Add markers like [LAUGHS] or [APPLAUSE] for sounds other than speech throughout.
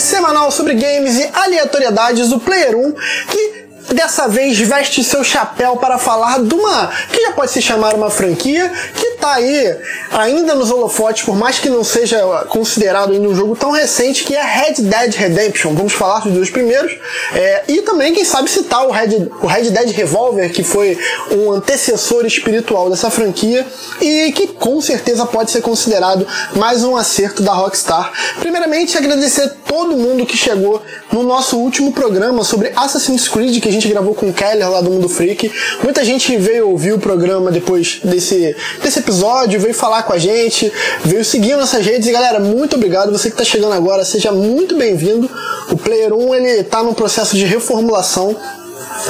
semanal sobre games e aleatoriedades, o Player 1, que dessa vez veste seu chapéu para falar de uma que já pode se chamar uma franquia que tá aí ainda nos holofotes, por mais que não seja considerado ainda um jogo tão recente, que é Red Dead Redemption. Vamos falar dos dois primeiros é, e também, quem sabe, citar o Red, o Red Dead Revolver, que foi um antecessor espiritual dessa franquia e que com certeza pode ser considerado mais um acerto da Rockstar. Primeiramente, agradecer todo mundo que chegou no nosso último programa sobre Assassin's Creed que a gente gravou com o Keller lá do Mundo Freak. Muita gente veio ouvir o programa depois desse, desse episódio, veio falar com a gente, veio seguir nossas redes. E galera, muito obrigado. Você que está chegando agora, seja muito bem-vindo. O Player 1 ele tá num processo de reformulação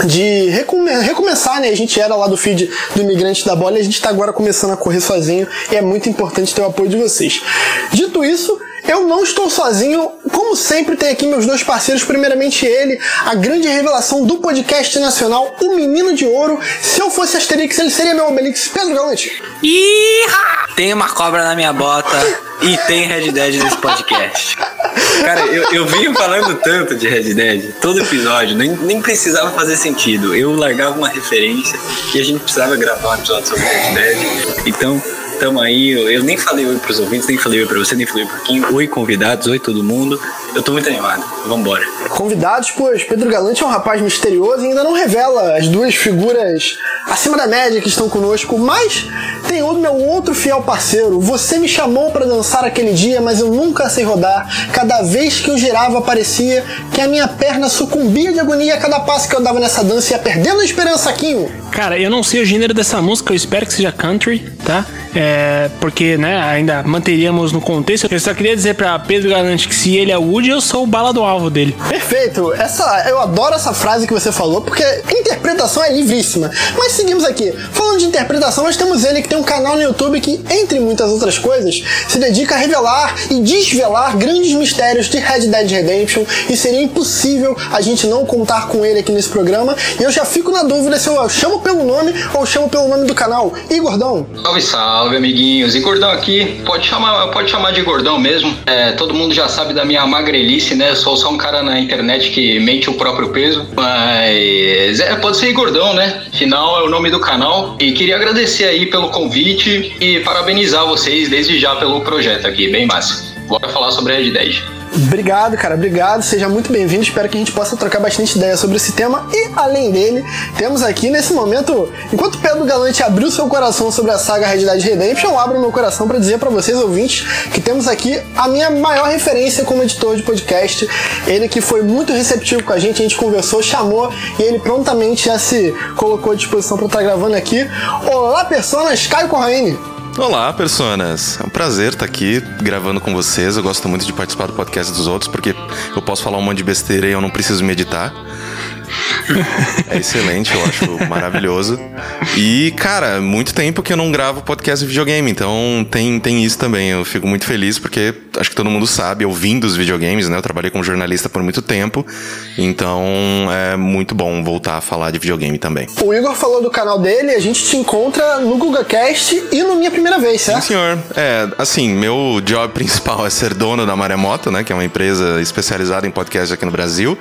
de recome recomeçar, né? A gente era lá do feed do Imigrante da Bola e a gente está agora começando a correr sozinho e é muito importante ter o apoio de vocês. Dito isso, eu não estou sozinho, como sempre tem aqui meus dois parceiros, primeiramente ele, a grande revelação do podcast nacional, o Menino de Ouro. Se eu fosse Asterix, ele seria meu Obelix, Pedro Galante. Iha! Tem uma cobra na minha bota e tem Red Dead nesse podcast. Cara, eu, eu venho falando tanto de Red Dead, todo episódio, nem, nem precisava fazer sentido. Eu largava uma referência e a gente precisava gravar um episódio sobre Red Dead. Então, Tamo aí, eu nem falei oi pros ouvintes, nem falei oi pra você, nem falei pro Kim. Oi, convidados, oi todo mundo. Eu tô muito animado. Vambora. Convidados, pois Pedro Galante é um rapaz misterioso e ainda não revela as duas figuras acima da média que estão conosco, mas tem o meu outro fiel parceiro. Você me chamou para dançar aquele dia, mas eu nunca sei rodar. Cada vez que eu girava, parecia que a minha perna sucumbia de agonia a cada passo que eu dava nessa dança e ia perdendo a esperança, Kim. Cara, eu não sei o gênero dessa música, eu espero que seja country, tá? É, porque, né, ainda manteríamos no contexto. Eu só queria dizer pra Pedro Galante que se ele é Woody, eu sou o bala do alvo dele. Perfeito. Essa, eu adoro essa frase que você falou, porque a interpretação é livríssima. Mas seguimos aqui. Falando de interpretação, nós temos ele que tem um canal no YouTube que, entre muitas outras coisas, se dedica a revelar e desvelar grandes mistérios de Red Dead Redemption e seria impossível a gente não contar com ele aqui nesse programa. E eu já fico na dúvida se eu chamo pelo nome ou chamo pelo nome do canal. E Gordão? Salve, salve, amiguinhos. E Gordão aqui, pode chamar, pode chamar de Gordão mesmo. É, todo mundo já sabe da minha magrelice, né? Sou só um cara na internet que mente o próprio peso. Mas é, pode ser Gordão, né? Final é o nome do canal. E queria agradecer aí pelo convite e parabenizar vocês desde já pelo projeto aqui, bem massa. Bora falar sobre a Red Dead. Obrigado, cara, obrigado. Seja muito bem-vindo. Espero que a gente possa trocar bastante ideias sobre esse tema. E além dele, temos aqui nesse momento, enquanto o Pedro Galante abriu seu coração sobre a saga Red Dead Redemption, eu abro meu coração para dizer para vocês, ouvintes, que temos aqui a minha maior referência como editor de podcast. Ele que foi muito receptivo com a gente, a gente conversou, chamou e ele prontamente já se colocou à disposição para estar gravando aqui. Olá, personas, Caio Corraine. Olá, personas! É um prazer estar aqui gravando com vocês. Eu gosto muito de participar do podcast dos outros porque eu posso falar um monte de besteira e eu não preciso meditar. [LAUGHS] É excelente, eu acho maravilhoso. E, cara, muito tempo que eu não gravo podcast de videogame, então tem, tem isso também. Eu fico muito feliz porque acho que todo mundo sabe, eu vim dos videogames, né? Eu trabalhei como jornalista por muito tempo, então é muito bom voltar a falar de videogame também. O Igor falou do canal dele, a gente te encontra no GugaCast e no Minha Primeira Vez, certo? Sim, senhor. É, assim, meu job [LAUGHS] principal é ser dono da Maremoto, né? Que é uma empresa especializada em podcast aqui no Brasil.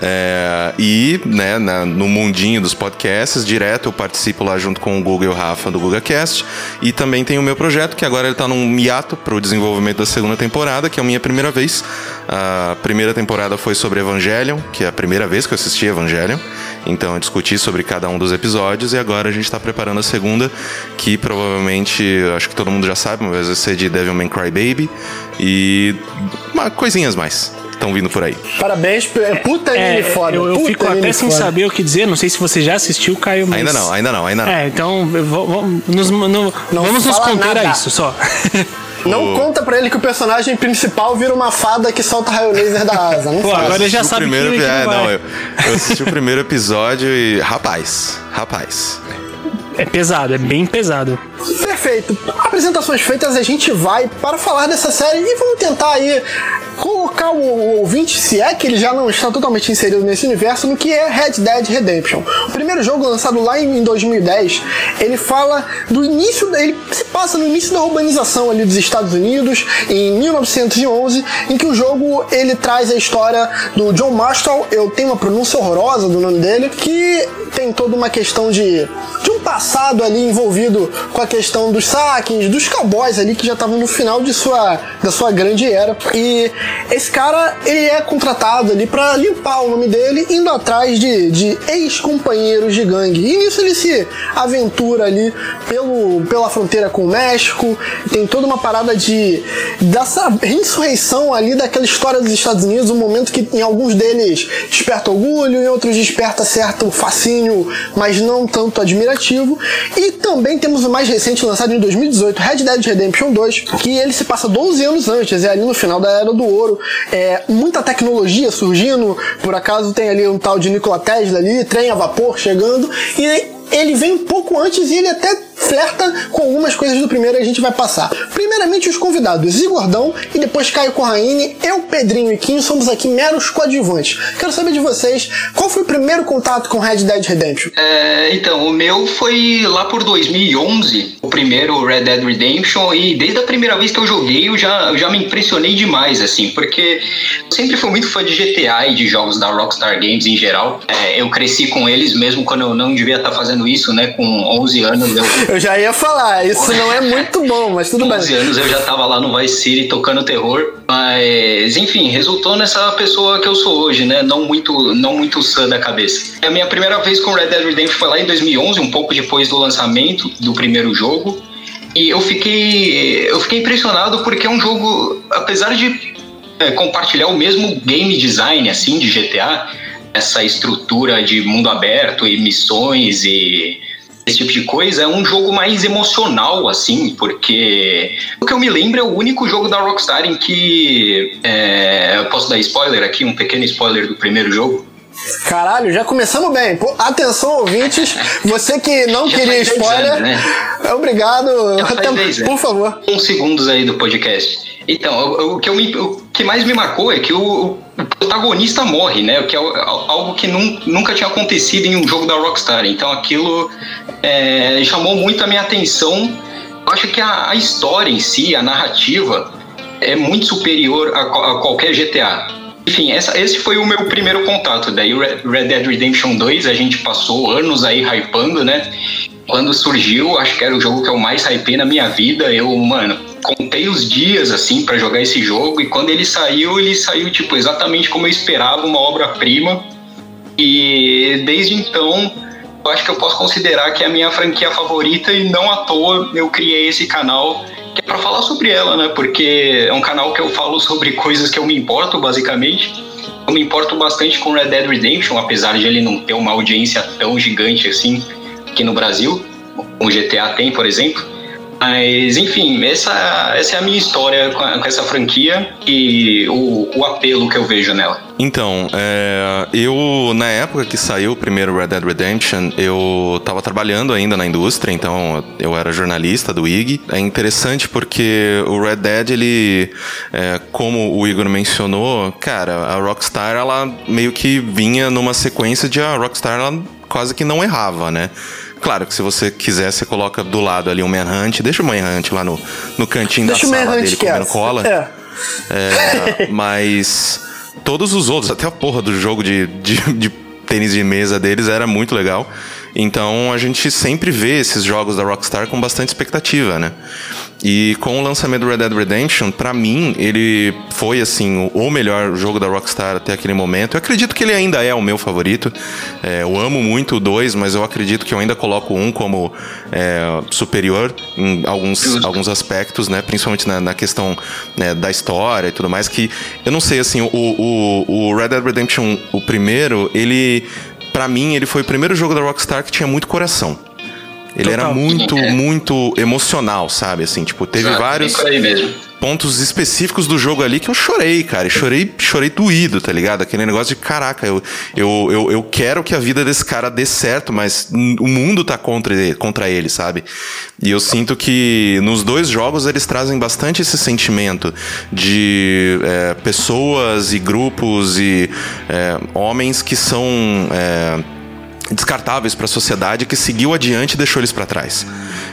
É, e, né, na, no mundinho dos podcasts, direto eu participo lá junto com o Google e o Rafa do GugaCast. E também tem o meu projeto, que agora ele tá num hiato para o desenvolvimento da segunda temporada, que é a minha primeira vez. A primeira temporada foi sobre Evangelion, que é a primeira vez que eu assisti Evangelion. Então eu discuti sobre cada um dos episódios e agora a gente está preparando a segunda, que provavelmente, acho que todo mundo já sabe, mas vai ser de Devilman Crybaby e coisinhas mais estão vindo por aí. Parabéns, puta é, foda. Eu, eu puta fico até sem foda. saber o que dizer, não sei se você já assistiu, Caio, mas... Ainda não, ainda não, ainda não. É, então vamos nos, no, não vamos nos conter nada. a isso só. [LAUGHS] Não o... conta pra ele que o personagem principal vira uma fada que solta raio laser da asa. Não Pô, agora ele já sabe primeiro, que, é, não, eu, eu assisti o primeiro episódio e. Rapaz, rapaz. É pesado, é bem pesado. Perfeito. Apresentações feitas, a gente vai para falar dessa série e vamos tentar aí colocar o ouvinte, se é que ele já não está totalmente inserido nesse universo, no que é Red Dead Redemption. O primeiro jogo lançado lá em 2010, ele fala do início, ele se passa no início da urbanização ali dos Estados Unidos, em 1911, em que o jogo ele traz a história do John Marshall, eu tenho uma pronúncia horrorosa do nome dele, que tem toda uma questão de, de um passado ali envolvido com a questão dos saques, dos cowboys ali que já estavam no final de sua, da sua grande era. E esse cara, ele é contratado ali para limpar o nome dele, indo atrás de, de ex-companheiros de gangue. E nisso ele se aventura ali pelo, pela fronteira com o México. Tem toda uma parada de dessa insurreição ali daquela história dos Estados Unidos, um momento que em alguns deles desperta orgulho, em outros desperta certo fascínio, mas não tanto admirativo. E também temos o mais recente lançado em 2018, Red Dead Redemption 2, que ele se passa 12 anos antes, é ali no final da Era do Ouro. É, muita tecnologia surgindo, por acaso tem ali um tal de Nikola Tesla ali, trem a vapor chegando, e ele vem um pouco antes e ele até flerta com algumas coisas do primeiro e a gente vai passar. Primeiramente os convidados, Zigordão e depois Caio Corraine, eu, Pedrinho e Kim somos aqui meros coadjuvantes. Quero saber de vocês, qual foi o primeiro contato com Red Dead Redemption? É, então, o meu foi lá por 2011, o primeiro Red Dead Redemption, e desde a primeira vez que eu joguei eu já, eu já me impressionei demais, assim, porque sempre fui muito fã de GTA e de jogos da Rockstar Games em geral. É, eu cresci com eles mesmo quando eu não devia estar fazendo isso, né, com 11 anos. Eu eu já ia falar, isso não é muito bom, mas tudo bem. 11 anos eu já tava lá no Vice City tocando terror, mas enfim, resultou nessa pessoa que eu sou hoje, né? Não muito, não muito sã da cabeça. A minha primeira vez com Red Dead Redemption foi lá em 2011, um pouco depois do lançamento do primeiro jogo. E eu fiquei, eu fiquei impressionado porque é um jogo, apesar de é, compartilhar o mesmo game design assim de GTA, essa estrutura de mundo aberto e missões e esse tipo de coisa, é um jogo mais emocional, assim, porque o que eu me lembro é o único jogo da Rockstar em que. É, eu posso dar spoiler aqui, um pequeno spoiler do primeiro jogo. Caralho, já começamos bem. Pô, atenção, ouvintes. Você que não Já queria faz 10 spoiler, anos, né? obrigado. Até- 10 por anos. favor. uns segundos aí do podcast. Então, o, o que, me- o que mais me marcou é que o, o protagonista morre, né? O que é al- algo que nun- nunca tinha acontecido em um jogo da Rockstar. Então aquilo é, chamou muito a minha atenção. Eu acho que a, a história em si, a narrativa, é muito superior a, a qualquer GTA. Enfim, essa- esse foi o meu primeiro contato. Daí Red Dead Redemption 2, a gente passou anos aí hypando, né? Quando surgiu, acho que era o jogo que eu mais hypei na minha vida. Eu, mano, contei os dias, assim, pra jogar esse jogo. E quando ele saiu, ele saiu, tipo, exatamente como eu esperava, uma obra-prima. E desde então, eu acho que eu posso considerar que é a minha franquia favorita. E não à toa eu criei esse canal que é pra falar sobre ela, né? Porque é um canal que eu falo sobre coisas que eu me importo, basicamente. Eu me importo bastante com Red Dead Redemption, apesar de ele não ter uma audiência tão gigante assim aqui no Brasil, como o GTA tem, por exemplo. Mas, enfim, essa, essa é a minha história com, a- com essa franquia e o, o apelo que eu vejo nela. Então, é, eu, na época que saiu o primeiro Red Dead Redemption, eu tava trabalhando ainda na indústria, então eu era jornalista do IG. É interessante porque o Red Dead, ele, é, como o Igor mencionou, cara, a Rockstar, ela meio que vinha numa sequência de a Rockstar, ela quase que não errava, né? Claro que se você quiser, você coloca do lado ali o Manhunt, deixa o Manhunt lá no, no cantinho Deixa da sala Manhunt dele comendo cola. É. É, [LAUGHS] mas todos os outros, até a porra do jogo de, de, de tênis de mesa deles era muito legal. Então a gente sempre vê esses jogos da Rockstar com bastante expectativa, né? E com o lançamento do Red Dead Redemption, pra mim, ele foi assim o melhor jogo da Rockstar até aquele momento. Eu acredito que ele ainda é o meu favorito. É, eu amo muito o 2, mas eu acredito que eu ainda coloco um como é, superior em alguns, alguns aspectos, né? Principalmente na, na questão né, da história e tudo mais. Que eu não sei, assim, o, o, o Red Dead Redemption, o primeiro, ele, pra mim, ele foi o primeiro jogo da Rockstar que tinha muito coração. Ele era muito, É. muito emocional, sabe? Assim, tipo, teve Exato, vários pontos específicos do jogo ali que eu chorei, cara. Chorei, chorei doído, tá ligado? Aquele negócio de caraca, eu, eu, eu, eu quero que a vida desse cara dê certo, mas o mundo tá contra ele, contra ele, sabe? E eu sinto que nos dois jogos eles trazem bastante esse sentimento de é, pessoas e grupos e é, homens que são. é, descartáveis para a sociedade que seguiu adiante e deixou eles para trás.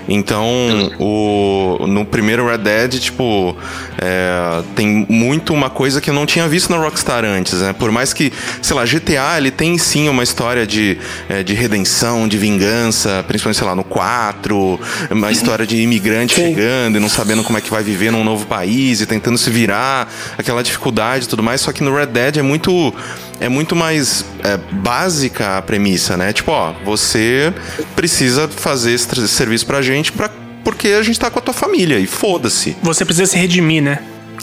Então, o, no primeiro Red Dead, tipo, é, tem muito uma coisa que eu não tinha visto na Rockstar antes, né? Por mais que, sei lá, GTA, ele tem sim uma história de, é, de redenção, de vingança, principalmente, sei lá, no 4, uma história de imigrante Sim. chegando e não sabendo como é que vai viver num novo país e tentando se virar, aquela dificuldade e tudo mais, só que no Red Dead é muito é muito mais é, básica a premissa, né? Tipo, ó, você precisa fazer esse serviço pra gente pra, porque a gente tá com a tua família e foda-se. Você precisa se redimir, né?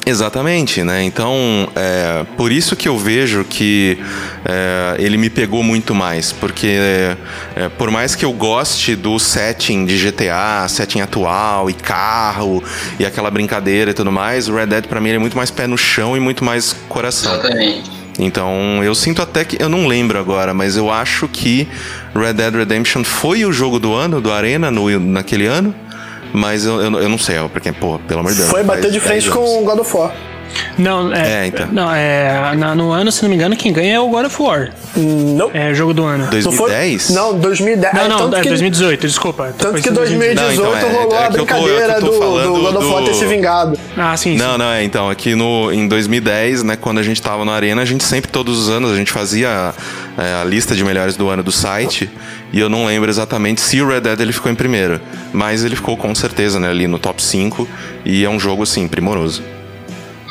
Exatamente, né? Então, é, por isso que eu vejo que é, ele me pegou muito mais, porque é, é, por mais que eu goste do setting de GTA, setting atual e carro e aquela brincadeira e tudo mais, o Red Dead pra mim ele é muito mais pé no chão e muito mais coração. Exatamente. Então, eu sinto até que. Eu não lembro agora, mas eu acho que Red Dead Redemption foi o jogo do ano, do Arena, no, naquele ano. Mas eu, eu, eu não sei, porque, pô, pelo amor de Deus. Foi bater de frente 10 com God of War. Não, é. É, então. Não, é. na- no ano, se não me engano, quem ganha é o God of War. Não. É jogo do ano. Não foi? 2010? Não, 2010. Não, não, tanto é que, 2018, desculpa. Tanto Foi que 2018. 2018 Não, então, é- rolou é a eu tô- brincadeira eu tô do, do God of War ter se vingado. Ah, sim, sim. Não, não, é. Então, aqui no, em 2010, né, quando a gente tava no Arena, a gente sempre, todos os anos, a gente fazia é, a lista de melhores do ano do site. E eu não lembro exatamente se o Red Dead ele ficou em primeiro. Mas ele ficou com certeza, né, ali no top 5. E é um jogo, assim, primoroso.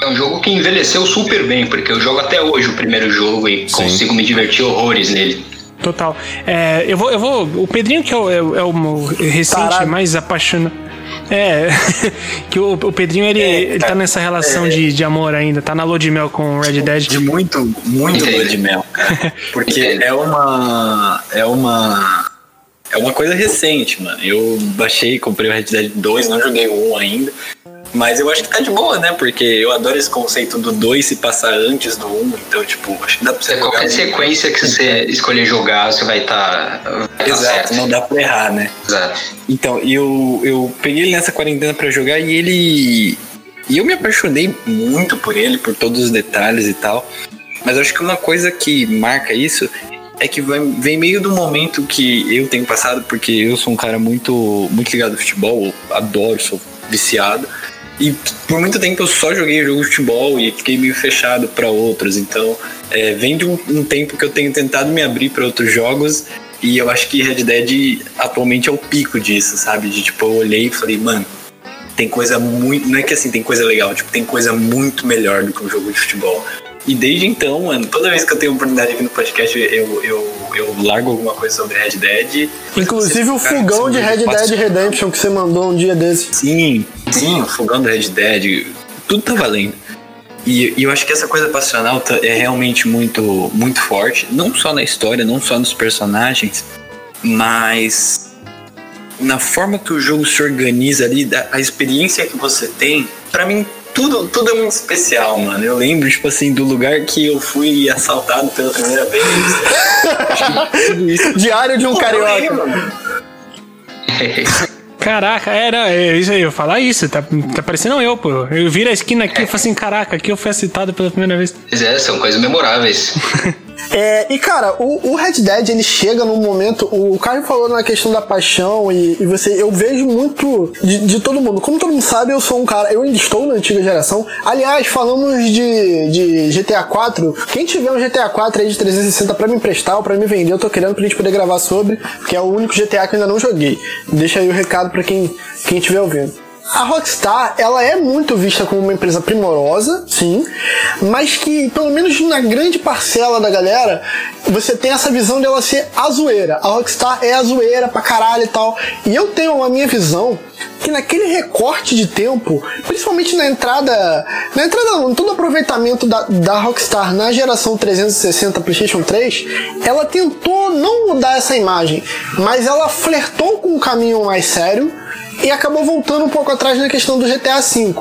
É um jogo que envelheceu super bem, porque eu jogo até hoje o primeiro jogo e Sim. consigo me divertir horrores nele. Total. É, eu vou, eu vou. O Pedrinho, que é o, é o- é o recente Tarado. mais apaixonado. É, [LAUGHS] que o, o Pedrinho ele, ele tá nessa relação de, de amor ainda, tá na lua de mel com o Red Dead. De muito, muito lua de mel, cara. [LAUGHS] Porque é uma. É uma. É uma coisa recente, mano. Eu baixei, comprei o Red Dead 2, não joguei o 1 ainda. Mas eu acho que tá de boa, né? Porque eu adoro esse conceito do 2 se passar antes do 1. Então, tipo, acho que dá pra você jogar. Qualquer sequência que você escolher jogar, você vai estar. Tá, Exato, não dá pra errar, né? Exato. Então, eu, eu peguei ele nessa quarentena pra jogar e ele. E eu me apaixonei muito por ele, por todos os detalhes e tal. Mas eu acho que uma coisa que marca isso é que vem meio do momento que eu tenho passado, porque eu sou um cara muito, muito ligado ao futebol, eu adoro, sou viciado. E por muito tempo eu só joguei jogo de futebol e fiquei meio fechado pra outros. Então, é, vem de um, um tempo que eu tenho tentado me abrir pra outros jogos. E eu acho que Red Dead atualmente é o pico disso, sabe? De tipo, eu olhei e falei, mano, tem coisa muito. Não é que assim, tem coisa legal, tipo, tem coisa muito melhor do que um jogo de futebol. E desde então, mano, toda vez que eu tenho oportunidade aqui no podcast, eu, eu, eu largo alguma coisa sobre Red Dead. Inclusive o fogão esse de Red Dead Redemption que você mandou um dia desse. Sim, sim, o fogão do Red Dead, tudo tá valendo. E, e eu acho que essa coisa passional é realmente muito, muito forte, não só na história, não só nos personagens, mas na forma que o jogo se organiza ali, da- a experiência que você tem, pra mim tudo, tudo é muito especial, mano. Eu lembro, tipo assim, do lugar que eu fui assaltado pela primeira vez. [LAUGHS] Diário de um Pô, carioca. [LAUGHS] Caraca, era é isso aí, eu falar isso, tá, tá parecendo eu, pô. Eu viro a esquina aqui e falo assim, caraca, aqui eu fui citado pela primeira vez. Pois é, são coisas memoráveis. [LAUGHS] É, e cara, o, o Red Dead ele chega num momento. O Caio falou na questão da paixão e, e você. Eu vejo muito de, de todo mundo. Como todo mundo sabe, eu sou um cara. Eu ainda estou na antiga geração. Aliás, falamos de, de GTA 4. Quem tiver um GTA 4 aí de 360 pra me emprestar ou pra me vender, eu tô querendo pra gente poder gravar sobre, porque é o único GTA que eu ainda não joguei. Deixa aí o recado pra quem, quem estiver ouvindo. A Rockstar, ela é muito vista como uma empresa primorosa, sim, mas que, pelo menos na grande parcela da galera, você tem essa visão dela ser a zoeira. A Rockstar é a zoeira pra caralho e tal. E eu tenho a minha visão que naquele recorte de tempo, principalmente na entrada, na entrada, em todo o aproveitamento da, da Rockstar na geração 360 PlayStation 3, ela tentou não mudar essa imagem, mas ela flertou com um caminho mais sério e acabou voltando um pouco atrás na questão do GTA V.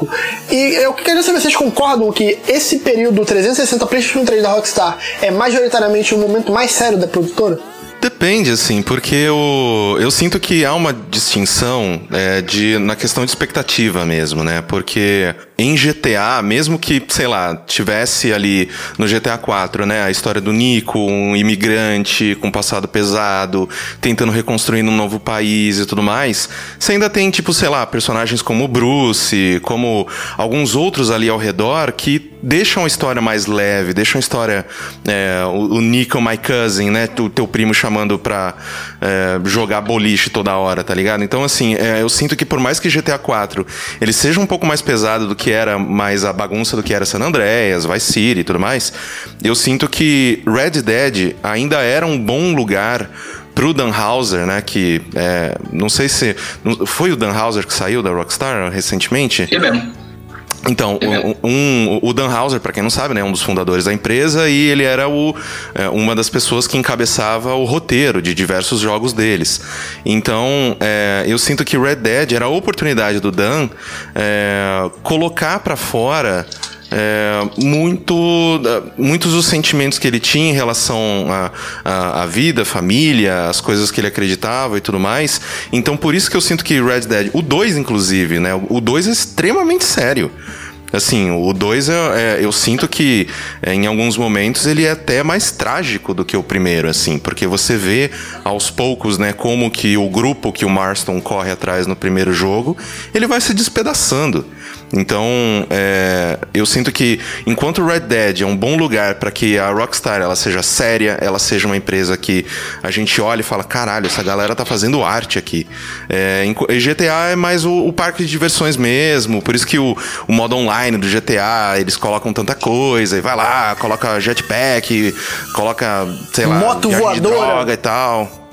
E eu queria saber se vocês concordam que esse período 360 PlayStation 3 da Rockstar é majoritariamente o momento mais sério da produtora? Depende, assim, porque eu, eu sinto que há uma distinção é, de, na questão de expectativa mesmo, né? Porque em GTA, mesmo que, sei lá, tivesse ali no GTA 4, né, a história do Nico, um imigrante com passado pesado, tentando reconstruir um novo país e tudo mais, você ainda tem, tipo, sei lá, personagens como o Bruce, como alguns outros ali ao redor que deixam a história mais leve, deixam a história. É, o, Nico, my cousin, né? O teu primo chamando pra é, jogar boliche toda hora, tá ligado? Então, assim, é, eu sinto que por mais que GTA 4 ele seja um pouco mais pesado do que era mais a bagunça do que era San Andreas, Vice City e tudo mais, eu sinto que Red Dead ainda era um bom lugar pro Dan Houser, né? Que é, não sei se. Foi o Dan Houser que saiu da Rockstar recentemente? É mesmo. Então, um, o Dan Houser, para quem não sabe, né, é um dos fundadores da empresa e ele era o, é, uma das pessoas que encabeçava o roteiro de diversos jogos deles. Então, é, eu sinto que Red Dead era a oportunidade do Dan é, colocar para fora é, muito, muitos dos sentimentos que ele tinha em relação à vida, família, as coisas que ele acreditava e tudo mais. Então, por isso que eu sinto que Red Dead, o 2, inclusive, né? O 2 é extremamente sério. Assim, o 2 é, é, eu sinto que é, em alguns momentos ele é até mais trágico do que o primeiro, assim, porque você vê aos poucos, né, como que o grupo que o Marston corre atrás no primeiro jogo, ele vai se despedaçando. Então, é, eu sinto que enquanto Red Dead é um bom lugar para que a Rockstar ela seja séria, ela seja uma empresa que a gente olha e fala, caralho, essa galera tá fazendo arte aqui. É, GTA é mais o, o, parque de diversões mesmo, por isso que o, o, modo online do GTA eles colocam tanta coisa e vai lá, coloca jetpack, coloca, sei lá, moto voadora e tal.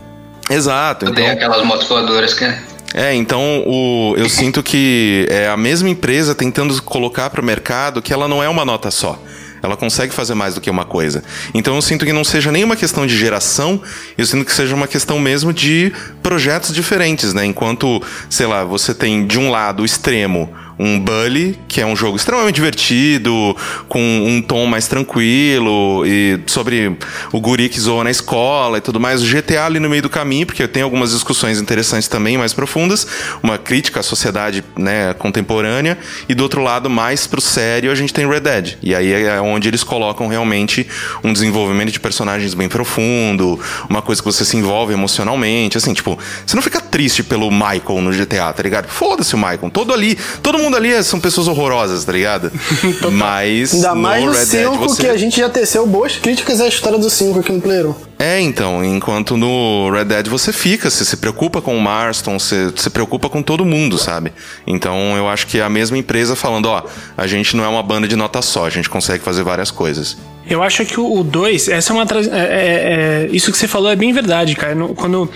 Exato. Eu então... aquelas motos voadoras, cara. É, então o, eu sinto que é a mesma empresa tentando colocar para o mercado que ela não é uma nota só. Ela consegue fazer mais do que uma coisa. Então eu sinto que não seja nem uma questão de geração, eu sinto que seja uma questão mesmo de projetos diferentes, né? Enquanto, sei lá, você tem de um lado o extremo um Bully, que é um jogo extremamente divertido, com um tom mais tranquilo, e sobre o guri que zoa na escola e tudo mais. O GTA ali no meio do caminho, porque tem algumas discussões interessantes também, mais profundas, uma crítica à sociedade né, contemporânea, e do outro lado, mais pro sério, a gente tem Red Dead. E aí é onde eles colocam realmente um desenvolvimento de personagens bem profundo, uma coisa que você se envolve emocionalmente, assim, tipo, você não fica triste pelo Michael no GTA, tá ligado? Foda-se o Michael, todo ali, todo mundo ali são pessoas horrorosas, tá ligado? [LAUGHS] Mas. Ainda mais no 5 você... que a gente já teceu boas críticas à história do 5 aqui no Player É, então, enquanto no Red Dead você fica, você se preocupa com o Marston, você se preocupa com todo mundo, sabe? Então eu acho que é a mesma empresa falando, ó, a gente não é uma banda de nota só, a gente consegue fazer várias coisas. Eu acho que o 2, essa é uma. É, é, é, isso que você falou é bem verdade, cara. Quando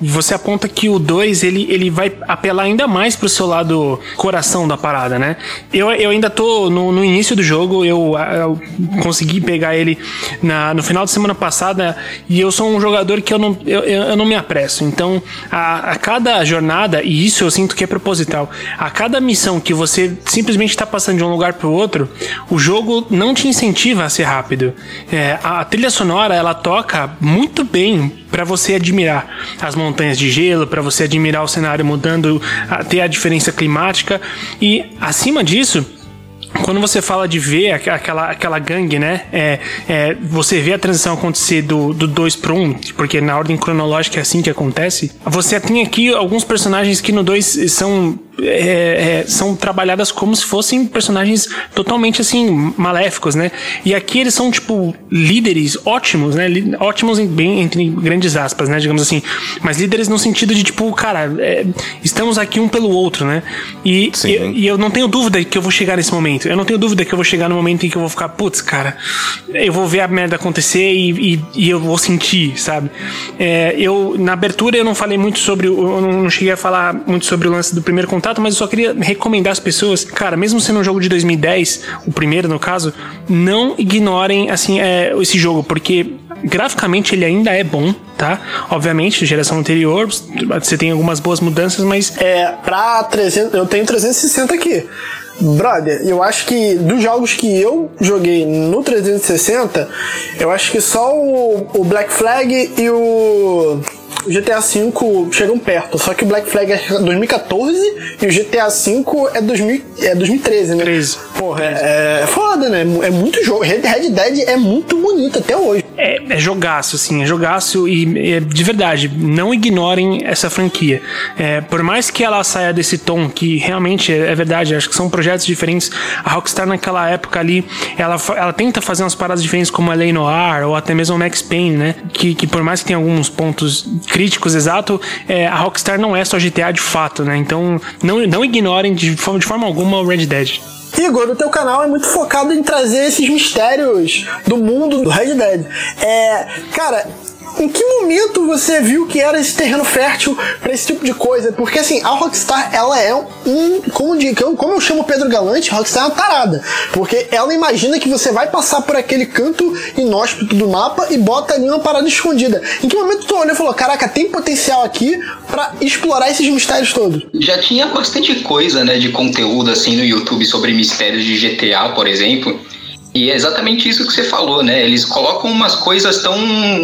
você aponta que o 2 ele, ele vai apelar ainda mais pro seu lado coração da parada, né? Eu, eu ainda tô no, no início do jogo, eu, eu, consegui pegar ele na, no final de semana passada e eu sou um jogador que eu não, eu, eu não me apresso. Então, a, a cada jornada, e isso eu sinto que é proposital, a cada missão que você simplesmente está passando de um lugar pro outro, o jogo não te incentiva a ser rápido rápido. É, a trilha sonora ela toca muito bem para você admirar as montanhas de gelo, para você admirar o cenário mudando, ter a diferença climática e acima disso quando você fala de ver aquela, aquela gangue, né? É, é, você vê a transição acontecer do 2 pro 1, um, porque na ordem cronológica é assim que acontece. Você tem aqui alguns personagens que no 2 são é, é, são trabalhadas como se fossem personagens totalmente assim maléficos, né? E aqui eles são tipo líderes ótimos, né? Ótimos em, bem entre grandes aspas, né? Digamos assim, mas líderes no sentido de tipo, cara, é, estamos aqui um pelo outro, né? E, e, e, eu não tenho dúvida que eu vou chegar nesse momento. Eu não tenho dúvida que eu vou chegar no momento em que eu vou ficar, putz, cara, eu vou ver a merda acontecer e, e, eu vou sentir, sabe? É, eu na abertura eu não falei muito sobre, eu não cheguei a falar muito sobre o lance do primeiro contato contato, mas eu só queria recomendar às pessoas, cara, mesmo sendo um jogo de 2010, o primeiro no caso, não ignorem assim é, esse jogo, porque graficamente ele ainda é bom, tá? Obviamente, geração anterior, você tem algumas boas mudanças, mas É, pra 300, eu tenho 360 aqui. Brother, eu acho que dos jogos que eu joguei no 360, eu acho que só o, o Black Flag e o o GTA V chegam perto. Só que o Black Flag é 2014 e o GTA V é, 2000, é 2013, né? 13. Porra, é, é foda, né? É muito jogo. Red Dead é muito bonito até hoje. É, é jogaço, assim, é jogaço e é, de verdade, não ignorem essa franquia. É, por mais que ela saia desse tom, que realmente é, é verdade, acho que são projetos diferentes. A Rockstar naquela época ali, ela, ela tenta fazer umas paradas diferentes como a Lei Noir ou até mesmo o Max Payne, né? Que, que por mais que tenha alguns pontos críticos, exato, é, a Rockstar não é só GTA de fato, né? Então não, não ignorem de forma, de forma alguma o Red Dead. Igor, o teu canal é muito focado em trazer esses mistérios do mundo do Red Dead. É, cara, em que momento você viu que era esse terreno fértil pra esse tipo de coisa? Porque assim, a Rockstar, ela é um, como, de, como eu chamo o Pedro Galante, a Rockstar é uma tarada. Porque ela imagina que você vai passar por aquele canto inóspito do mapa e bota ali uma parada escondida. Em que momento tu olhou e falou, caraca, tem potencial aqui pra explorar esses mistérios todos? Já tinha bastante coisa, né, de conteúdo assim no YouTube sobre mistérios de GTA, por exemplo. E é exatamente isso que você falou, né? Eles colocam umas coisas tão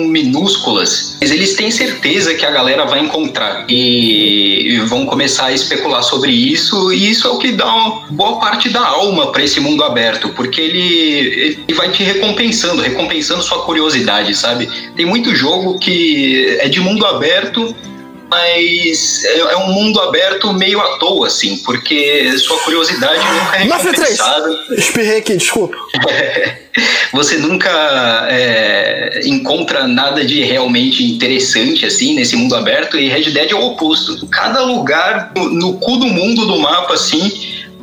minúsculas, mas eles têm certeza que a galera vai encontrar. E, vão começar a especular sobre isso, e isso é o que dá uma boa parte da alma para esse mundo aberto, porque ele, ele vai te recompensando, recompensando sua curiosidade, sabe? Tem muito jogo que é de mundo aberto, mas é é um mundo aberto meio à toa, assim, porque sua curiosidade nunca é Mafia 3! recompensada. Espirrei aqui, desculpa. [LAUGHS] Você nunca é, encontra nada de realmente interessante, assim, nesse mundo aberto, e Red Dead é o oposto. Cada lugar, no, no cu do mundo do mapa, assim,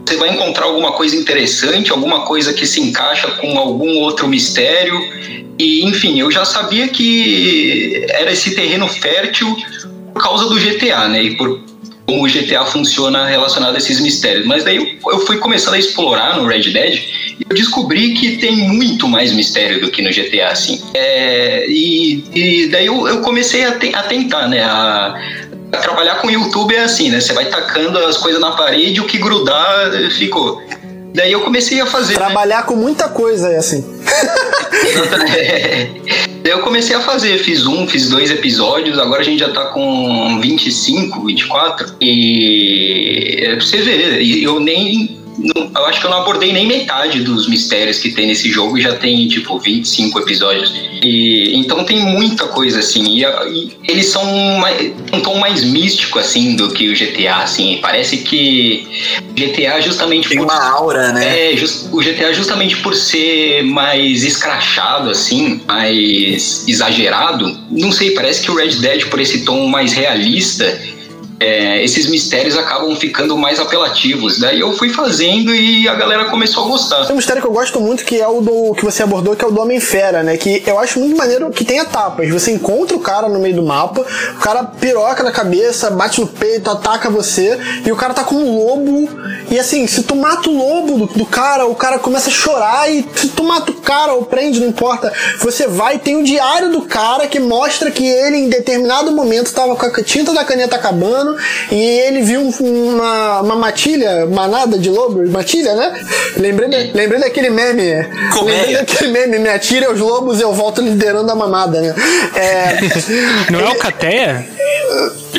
você vai encontrar alguma coisa interessante, alguma coisa que se encaixa com algum outro mistério. E, enfim, eu já sabia que era esse terreno fértil causa do GTA, né? E por como o GTA funciona relacionado a esses mistérios. Mas daí eu, fui começando a explorar no Red Dead e eu descobri que tem muito mais mistério do que no GTA, assim. É, e, e daí eu, eu comecei a, te- a tentar, né? A, a trabalhar com o YouTube é assim, né? Você vai tacando as coisas na parede, o que grudar eh, ficou. Daí eu comecei a fazer. né? Trabalhar com muita coisa é assim. [LAUGHS] [LAUGHS] Daí eu comecei a fazer, fiz um, fiz dois episódios, agora a gente já tá com 25, 24. E é pra você ver, eu nem. Não- eu acho que eu não abordei nem metade dos mistérios que tem nesse jogo e já tem, tipo, 25 episódios. E, então tem muita coisa, assim. E, e eles são mais- um tom mais místico, assim, do que o GTA, assim. Parece que o GTA justamente Tem por uma aura, né? é, jus- o GTA justamente por ser mais escrachado, assim, mais exagerado, não sei, parece que o Red Dead, por esse tom mais realista, é, esses mistérios acabam ficando mais apelativos. Daí eu fui fazendo e a galera começou a gostar. Tem um mistério que eu gosto muito que é o do que você abordou, que é o do Homem-Fera, né? Que eu acho muito maneiro que tem etapas. Você encontra o cara no meio do mapa, o cara piroca na cabeça, bate no peito, ataca você, e o cara tá com um lobo. E assim, se tu mata o lobo do, do cara, o cara começa a chorar, e se tu mata o cara ou prende, não importa, você vai, tem o diário do cara que mostra que ele em determinado momento tava com a tinta da caneta acabando e ele viu um- uma, uma matilha, manada de lobos, matilha, né? Lembrei, da- lembrei daquele meme. Colmeia. Lembrei daquele meme, me atire aos lobos e eu volto liderando a mamada, né? É, [LAUGHS] Não é o Cateia?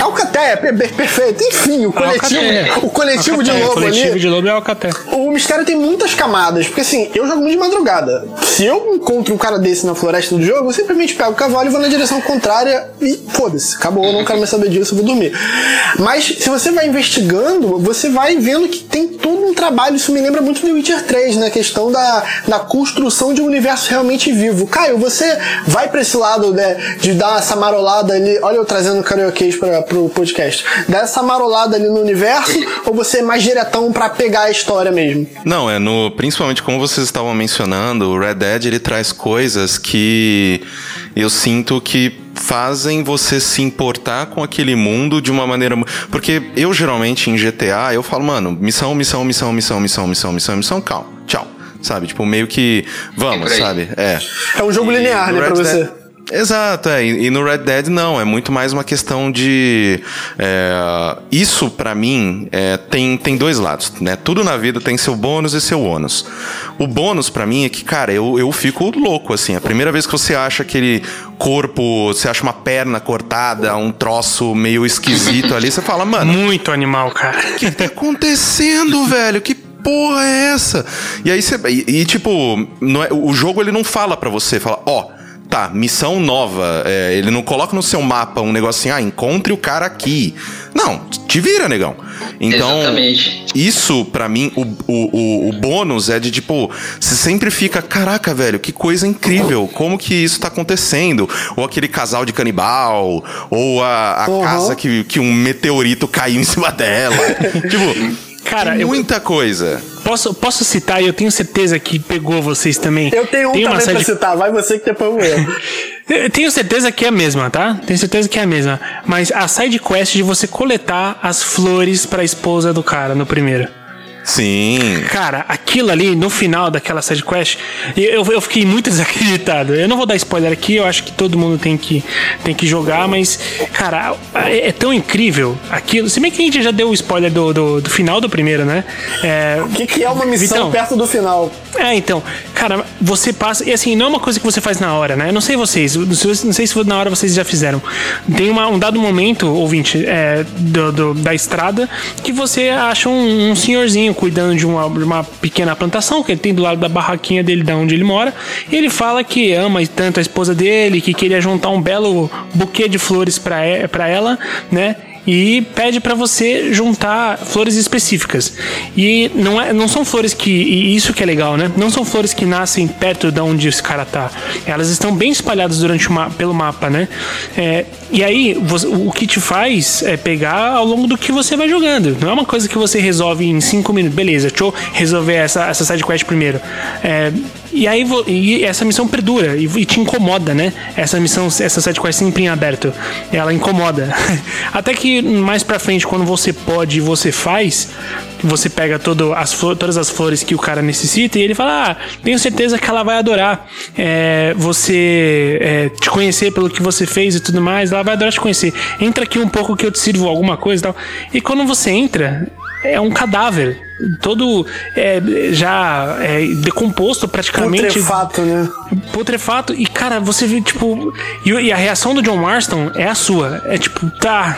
Alcateia, per- per- perfeito. Enfim, o coletivo, Alcateia. o coletivo de lobo O coletivo ali. de lobo é o Alcateia. O mistério tem muitas camadas, porque assim, eu jogo muito de madrugada. Se eu encontro um cara desse na floresta do jogo, eu simplesmente pego o cavalo e vou na direção contrária e foda-se, acabou, eu não quero mais saber disso, eu vou dormir. Mas se você vai investigando, você vai vendo que tem todo um trabalho, isso me lembra muito do Witcher 3, na questão da, da construção de um universo realmente vivo. Caio, você vai pra esse lado né, de dar essa marolada ali, olha eu trazendo o karaokês pra, pro podcast? Dá essa marolada ali no universo ou você é mais diretão pra pegar a história mesmo? Não, é no. Principalmente como vocês estavam mencionando, o Red Dead ele traz coisas que eu sinto que fazem você se importar com aquele mundo de uma maneira. Porque eu geralmente em GTA eu falo, mano, missão, missão, missão, missão, missão, missão, missão, missão, calma, tchau. Sabe? Tipo, meio que. Vamos, sabe? É. É um jogo linear, né, pra você? Exato, é. E, e no Red Dead não, é muito mais uma questão de. é, isso, pra mim, é, tem, tem dois lados, né? Tudo na vida tem seu bônus e seu ônus. O bônus pra mim é que, cara, eu, eu fico louco, assim. A primeira vez que você acha aquele corpo, você acha uma perna cortada, um troço meio esquisito ali, você fala, mano, Muito animal, cara. o que tá acontecendo, velho? Que porra é essa? E aí você. E, e, tipo, não é- o jogo ele não fala pra você, fala, ó. Tá, missão nova. É, ele não coloca no seu mapa um negócio assim, ah, encontre o cara aqui. Não, te vira, negão. Então, Exatamente. isso, pra mim, o, o, o, o bônus é de tipo, você sempre fica, caraca, velho, que coisa incrível, como que isso tá acontecendo? Ou aquele casal de canibal, ou a, a Uhum. casa que, que um meteorito caiu em cima dela. [LAUGHS] tipo, Cara, tem eu- muita coisa. Posso, posso citar, e eu tenho certeza que pegou vocês também. Eu tenho um Tem uma também pra de- citar, vai você que depois eu erro. [LAUGHS] Eu tenho certeza que é a mesma, tá? Tenho certeza que é a mesma. Mas a side quest de você coletar as flores pra esposa do cara no primeiro. Sim. Cara, aquilo ali, no final daquela side quest, eu, eu fiquei muito [LAUGHS] desacreditado. Eu não vou dar spoiler aqui, eu acho que todo mundo tem que, tem que jogar, mas, cara, é, é tão incrível aquilo. Se bem que a gente já deu o spoiler do, do, do final do primeiro, né? É, O que, que é uma missão Vitão. perto do final? é, então, cara, você passa. E assim, não é uma coisa que você faz na hora, né? Eu não sei vocês, não sei não sei se na hora vocês já fizeram. Tem uma- um dado momento, ouvinte, é, do, do- da estrada, que você acha um, um senhorzinho cuidando de uma, de uma pequena plantação que ele tem do lado da barraquinha dele, da onde ele mora. E ele fala que ama tanto a esposa dele, que queria juntar um belo buquê de flores pra pra ela, né? E pede pra você juntar flores específicas. E não, é, não são flores que. Isso que é legal, né? Não são flores que nascem perto de onde esse cara tá. Elas estão bem espalhadas durante pelo mapa, né? É, e aí, o que te faz é pegar ao longo do que você vai jogando. Não é uma coisa que você resolve em 5 minutos. Beleza, deixa eu resolver essa, essa side quest primeiro. É, e aí e essa missão perdura e, e te incomoda, né? Essa missão, essa side quest sempre em aberto, ela incomoda. [LAUGHS] Até que mais pra frente, quando você pode e você faz, você pega todo as todas as flores que o cara necessita e ele fala: Ah, tenho certeza que ela vai adorar é, você é, te conhecer pelo que você fez e tudo mais. Ela vai adorar te conhecer. Entra aqui um pouco que eu te sirvo alguma coisa e tal. E quando você entra, é um cadáver. Todo é, já é, decomposto praticamente Putrefato, né? putrefato e cara, você vê tipo e, e a reação do John Marston é a sua, é tipo, tá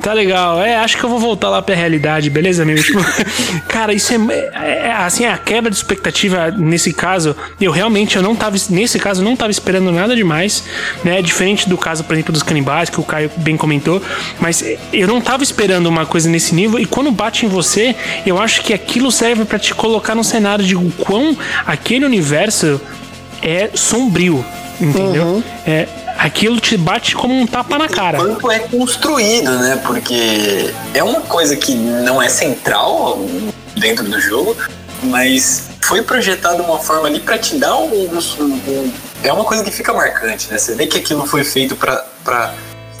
Tá legal, é, acho que eu vou voltar lá pra realidade, beleza, amigo? Tipo, [LAUGHS] cara, isso é, é- é, assim, a quebra de expectativa nesse caso, eu realmente, eu não tava, nesse caso, eu não tava esperando nada demais, né? Diferente do caso, por exemplo, dos canibais, que o Caio bem comentou, mas eu não tava esperando uma coisa nesse nível, e quando bate em você, eu acho que aquilo serve pra te colocar no cenário de o quão aquele universo é sombrio, entendeu? É, aquilo te bate como um tapa na cara. quanto é construído, né? Porque é uma coisa que não é central dentro do jogo, mas foi projetado de uma forma ali pra te dar um, um- É uma coisa que fica marcante, né? Você vê que aquilo foi feito pra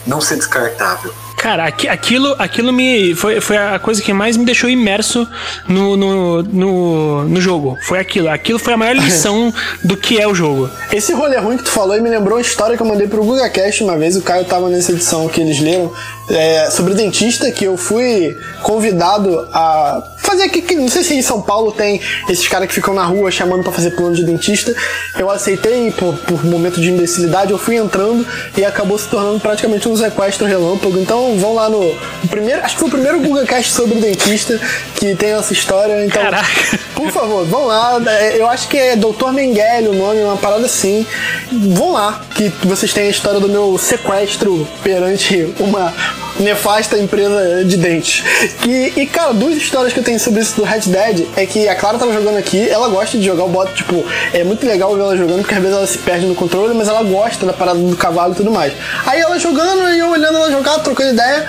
não ser descartável. Cara, aqui- aquilo, aquilo me. Foi, foi a coisa que mais me deixou imerso no, no, no, no jogo. Foi aquilo. Aquilo foi a maior [LAUGHS] lição do que é o jogo. Esse rolê ruim que tu falou aí me lembrou uma história que eu mandei pro GugaCast uma vez. O Caio tava nessa edição que eles leram é, sobre dentista, que eu fui convidado a fazer aqui. que Não sei se em São Paulo tem esses caras que ficam na rua chamando pra fazer plano de dentista. Eu aceitei por, por momento de imbecilidade, eu fui entrando e acabou se tornando praticamente um sequestro relâmpago. Então vão lá no, primeiro. Acho que foi o primeiro GugaCast sobre dentista que tem essa história. Então, Caraca. por favor, vão lá. É, Eu acho que é Dr. Mengele o nome, uma parada assim. Vão lá, que vocês têm a história do meu sequestro perante uma, nefasta empresa de dentes. E, cara, duas histórias que eu tenho sobre isso do Red Dead é que a Clara tava jogando aqui, ela gosta de jogar o bot, tipo, é muito legal ver ela jogando, porque às vezes ela se perde no controle, mas ela gosta da parada do cavalo e tudo mais. Aí ela jogando e eu olhando ela jogar, trocando ideia.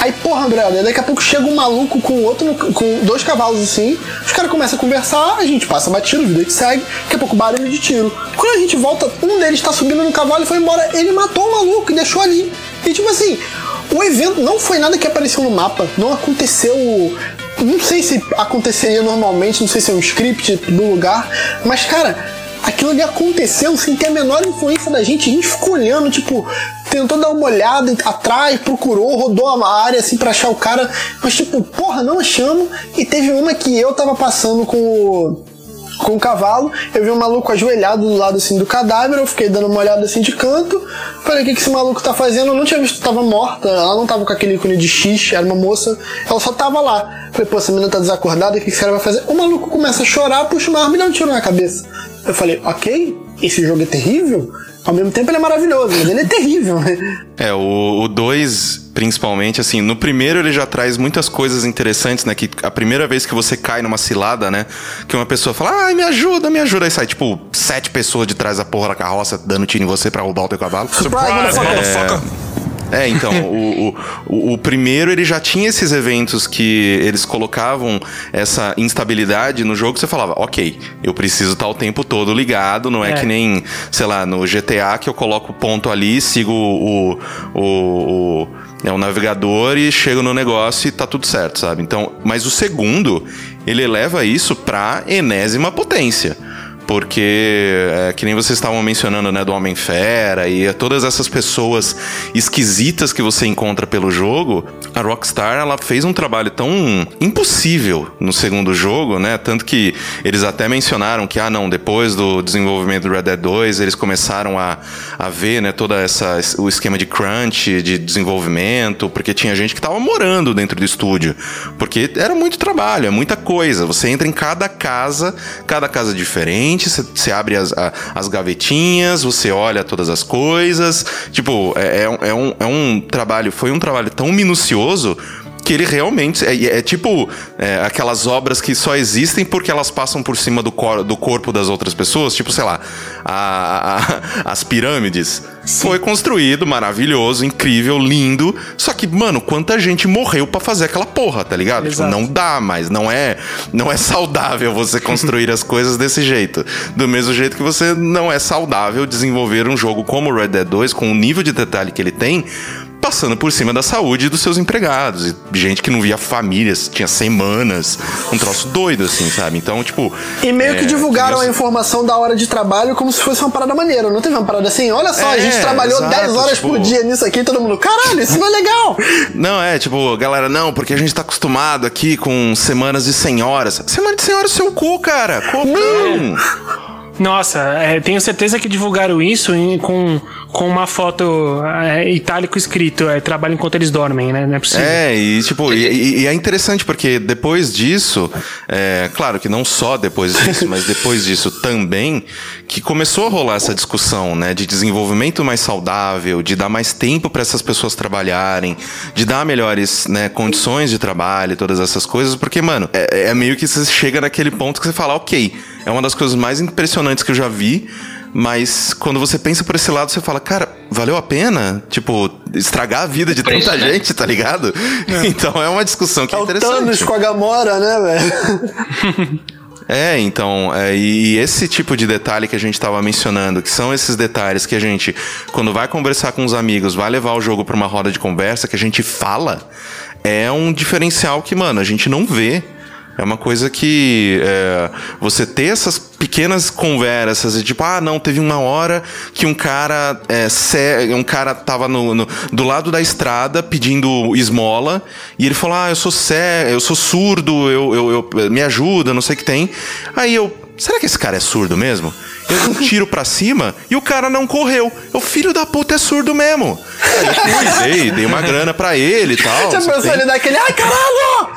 Aí, porra, brother, daqui a pouco chega um maluco com outro, com dois cavalos assim, os caras começam a conversar, a gente passa batido, vida que segue, daqui a pouco barulho de tiro. Quando a gente volta, um deles tá subindo no cavalo e foi embora, ele matou o maluco e deixou ali. E tipo assim, o evento não foi nada que apareceu no mapa, não aconteceu. Não sei se aconteceria normalmente, não sei se é um script do lugar, mas cara, aquilo ali aconteceu sem ter a menor influência da gente. A gente ficou olhando, tipo, tentou dar uma olhada atrás, procurou, rodou a área assim pra achar o cara, mas tipo, porra, não achamos. E teve uma que eu tava passando com o com o cavalo, eu vi um maluco ajoelhado do lado assim do cadáver, eu fiquei dando uma olhada assim de canto, falei, o que, que esse maluco tá fazendo? Eu não tinha visto que tava morta, ela não tava com aquele ícone de X, era uma moça, ela só tava lá. Falei, pô, essa menina tá desacordada, o que, que esse cara vai fazer? O maluco começa a chorar, puxa uma arma e dá um tiro na cabeça. Eu falei, ok, esse jogo é terrível? Ao mesmo tempo ele é maravilhoso, mas ele é terrível, né? [LAUGHS] É, o 2, principalmente, assim, no primeiro ele já traz muitas coisas interessantes, né? Que a primeira vez que você cai numa cilada, né? Que uma pessoa fala, ai, me ajuda, me ajuda. Aí sai, tipo, sete pessoas de trás da porra da carroça dando tiro em você pra roubar o teu cavalo. Surprise, motherfucker! É, então, [LAUGHS] o, o, o, primeiro ele já tinha esses eventos que eles colocavam essa instabilidade no jogo, você falava, ok, eu preciso estar o tempo todo ligado, não é, é. que nem, sei lá, no GTA que eu coloco o ponto ali, sigo o, o, o é o navegador e chego no negócio e tá tudo certo, sabe? Então, mas o segundo, ele eleva isso pra enésima potência porque é, que nem vocês estavam mencionando, né, do Homem-Fera e todas essas pessoas esquisitas que você encontra pelo jogo, a Rockstar ela fez um trabalho tão impossível no segundo jogo, né? Tanto que eles até mencionaram que, ah, não, depois do desenvolvimento do Red Dead 2, eles começaram a, a ver, né, toda essa o esquema de crunch, de desenvolvimento, porque tinha gente que tava morando dentro do estúdio, porque era muito trabalho, é muita coisa. Você entra em cada casa, cada casa diferente você abre as, a, as gavetinhas, você olha todas as coisas. Tipo, é, é, é, um, é um trabalho, foi um trabalho tão minucioso que ele realmente é, é tipo é, aquelas obras que só existem porque elas passam por cima do, cor, do corpo das outras pessoas, tipo, sei lá, a, a, as pirâmides. Sim. Foi construído, maravilhoso, incrível, lindo. Só que, mano, quanta gente morreu para fazer aquela porra, tá ligado? Tipo, não dá mais, não é, não é saudável você construir as coisas desse jeito. Do mesmo jeito que você não é saudável desenvolver um jogo como Red Dead 2 com o nível de detalhe que ele tem passando por cima da saúde dos seus empregados. E gente que não via famílias, tinha semanas. Um troço doido, assim, sabe? Então, tipo. E meio é, que divulgaram a informação da hora de trabalho como se fosse uma parada maneira. Não teve uma parada assim? Olha só, é, a gente trabalhou exato, 10 horas tipo... por dia nisso aqui e todo mundo, caralho, isso não é legal. [LAUGHS] Não, é, tipo, galera, não, porque a gente tá acostumado aqui com semanas de 100 horas. Semana de 100 horas seu cu, cara. Como não? Nossa, é, tenho certeza que divulgaram isso em, com, com uma foto é, itálico escrito, é, trabalho enquanto eles dormem, né? Não é possível. É, e tipo, e, e é interessante porque depois disso, é, claro que não só depois disso, mas depois disso também, que começou a rolar essa discussão, né? De desenvolvimento mais saudável, de dar mais tempo para essas pessoas trabalharem, de dar melhores né, condições de trabalho, todas essas coisas, porque, mano, é, é meio que você chega naquele ponto que você fala, ok é uma das coisas mais impressionantes que eu já vi. Mas quando você pensa por esse lado, você fala, cara, valeu a pena? Tipo, estragar a vida de tanta né? gente, tá ligado? É. [LAUGHS] Então é uma discussão que é, é interessante. O Thanos com a Gamora, né, velho? [LAUGHS] É, então, é, e esse tipo de detalhe que a gente estava mencionando, que são esses detalhes que a gente, quando vai conversar com os amigos, vai levar o jogo para uma roda de conversa, que a gente fala, é um diferencial que, mano, a gente não vê é uma coisa que é, você ter essas pequenas conversas, tipo, ah, não, teve uma hora que um cara é, cé, um cara tava no, no, do lado da estrada pedindo esmola e ele falou, ah, eu sou cé, eu sou surdo, eu, eu, eu me ajuda, não sei o que tem. Aí eu, será que esse cara é surdo mesmo? Eu dei um tiro pra cima e o cara não correu. O filho da puta é surdo mesmo. Aí eu fui, dei, dei uma grana pra ele e tal. Já pensou ele daquele, ai caralho!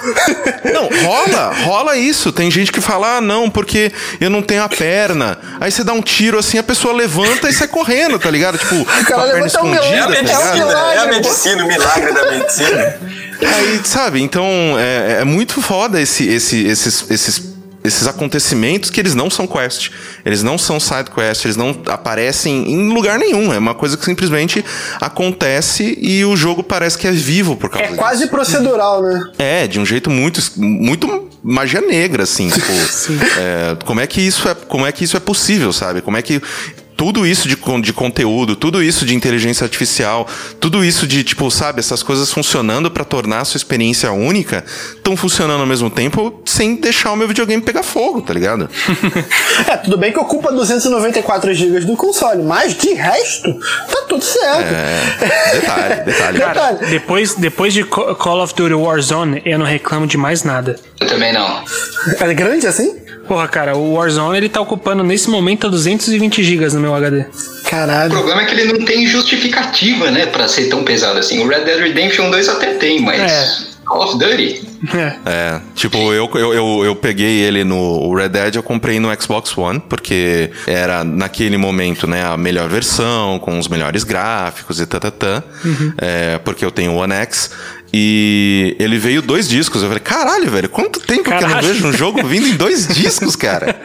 Não, rola, rola isso. Tem gente que fala, ah, não, porque eu não tenho a perna. Aí você dá um tiro assim, a pessoa levanta e sai correndo, tá ligado? Tipo, com a perna levanta um escondida, milagre, tá é um milagre. É a medicina, o milagre da medicina. Aí, sabe, então é, é muito foda esse, esse, esses, esses, esses acontecimentos que eles não são quest. Eles não são side quest, eles não aparecem em lugar nenhum. É uma coisa que simplesmente acontece e o jogo parece que é vivo por causa É disso. quase procedural, né? É, de um jeito muito, muito magia negra, assim. Tipo, [LAUGHS] é, como é que isso é, como é que isso é possível, sabe? Como é que tudo isso de, de conteúdo, tudo isso de inteligência artificial, tudo isso de, tipo, sabe, essas coisas funcionando pra tornar a sua experiência única, estão funcionando ao mesmo tempo sem deixar o meu videogame pegar fogo, tá ligado? [LAUGHS] É, tudo bem que ocupa 294 GB do console, mas de resto, tá tudo certo. É, detalhe, [LAUGHS] detalhe. Detalhe. Depois, depois de Call of Duty Warzone, eu não reclamo de mais nada. Eu também não. É grande assim? Porra, cara, o Warzone ele tá ocupando nesse momento 220 GB no meu HD. O Caralho. problema é que ele não tem justificativa, né, pra ser tão pesado assim. O Red Dead Redemption 2 até tem, mas É. Call of Duty? É. É, tipo, eu, eu, eu, eu peguei ele no o Red Dead, eu comprei no Xbox One, porque era naquele momento, né, a melhor versão, com os melhores gráficos e tatatã, é, porque eu tenho o One X. E ele veio dois discos. Eu falei, caralho, velho, quanto tempo que eu não Caralho. vejo um jogo vindo em dois [LAUGHS] discos, cara?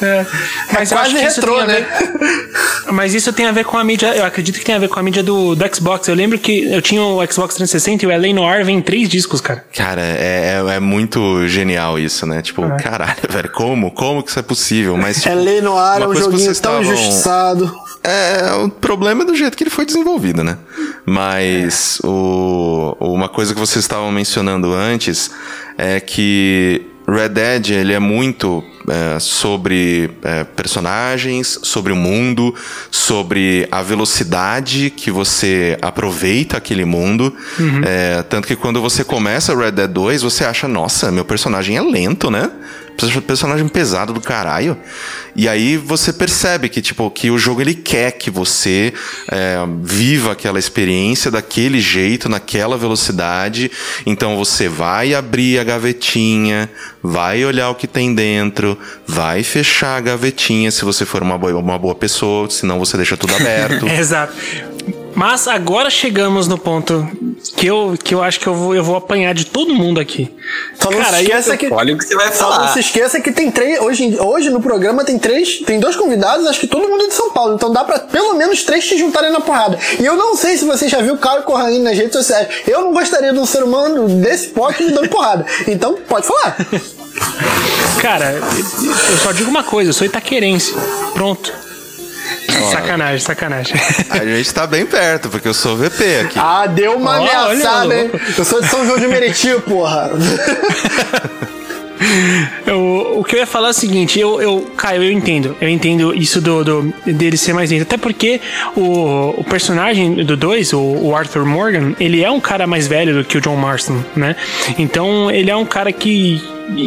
É, mas eu quase acho que isso retrô, tem a né? ver- Mas isso tem a ver com a mídia. Eu acredito que tem a ver com a mídia do, do Xbox. Eu lembro que eu tinha o Xbox 360 e o LA Noir vem em três discos, cara. Cara, é, é, é muito genial isso, né? Tipo, É. caralho, velho, como? Como que isso é possível? Mas, [LAUGHS] tipo, É lei no ar, é um joguinho tão estavam- injustiçado. É, o problema é do jeito que ele foi desenvolvido, né? Mas o, uma coisa que vocês estavam mencionando antes é que Red Dead ele é muito é, sobre é, personagens, sobre o mundo, sobre a velocidade que você aproveita aquele mundo. É, tanto que quando você começa Red Dead 2, você acha, nossa, meu personagem é lento, né? Personagem pesado do caralho. E aí você percebe que, tipo, que o jogo ele quer que você é, viva aquela experiência daquele jeito, naquela velocidade. Então você vai abrir a gavetinha, vai olhar o que tem dentro, vai fechar a gavetinha se você for uma boa, uma boa pessoa, senão você deixa tudo [LAUGHS] aberto. Exato. Mas agora chegamos no ponto que eu, que eu acho que eu vou, eu vou apanhar de todo mundo aqui. Só não Cara, se eu- esqueça que. Olha o que você vai Só não falar. se esqueça que tem três. Hoje, hoje no programa tem três. Tem dois convidados, acho que todo mundo é de São Paulo. Então dá pra pelo menos três se juntarem na porrada. E eu não sei se você já viu o Caio Corraine nas redes sociais. Eu não gostaria de um ser humano desse porte me dando porrada. Então, pode falar. Cara, eu só digo uma coisa, eu sou itaquerense. Pronto. Sacanagem, sacanagem. a gente tá bem perto, porque eu sou VP aqui. Ah, deu uma olha, ameaçada, hein? Eu sou de São João de Meriti, porra. [LAUGHS] Eu- o que eu ia falar é o seguinte, eu, eu Caio, eu entendo. Eu entendo isso do, do- dele ser mais lento. Até porque o, o personagem do 2, o, o Arthur Morgan, ele é um cara mais velho do que o John Marston, né? Então ele é um cara que.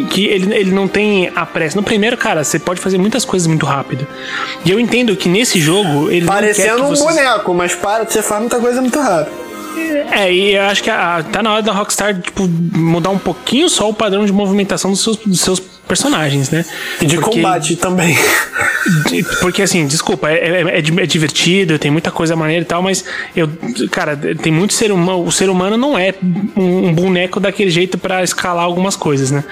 Que ele, ele não tem a pressa. No primeiro, cara, você pode fazer muitas coisas muito rápido. E eu entendo que nesse jogo ele Parecendo um você... boneco, mas para, você faz muita coisa muito rápido. É, e eu acho que a- tá na hora da Rockstar, tipo, mudar um pouquinho só o padrão de movimentação dos seus, dos seus personagens, né? E de Porque- combate também. de- Porque assim, desculpa, é, é- é é divertido, tem muita coisa maneira e tal, mas eu, cara, tem muito ser humano. O ser humano não é um, um boneco daquele jeito pra escalar algumas coisas, né?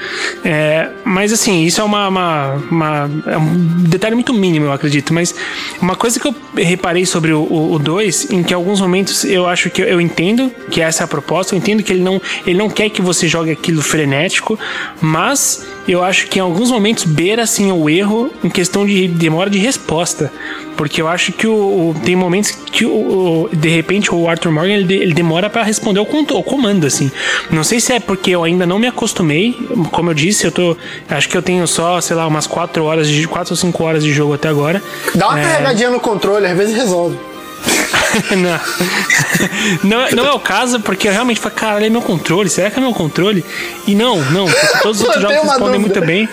É, mas assim, isso é uma, uma- uma- é um detalhe muito mínimo, eu acredito. Mas uma coisa que eu reparei sobre o 2, em que em alguns momentos eu acho que eu, eu entendo que essa é a proposta, eu entendo que ele não, ele não quer que você jogue aquilo frenético, mas eu acho que em alguns momentos beira assim o erro em questão de demora de resposta. Porque eu acho que o, o- tem momentos que o, o- de repente o Arthur Morgan ele, de- ele demora pra responder conto- ao comando assim. Não sei se é porque eu ainda não me acostumei, como eu disse, eu tô acho que eu tenho só, sei lá, umas 4 horas de 4 ou 5 horas de jogo até agora. Dá uma É. carregadinha no controle, às vezes resolve. [LAUGHS] [LAUGHS] não. não. Não é o caso, porque eu realmente falei, caralho, é meu controle, será que é meu controle? E não, não, porque todos os [LAUGHS] outros jogos respondem muito bem.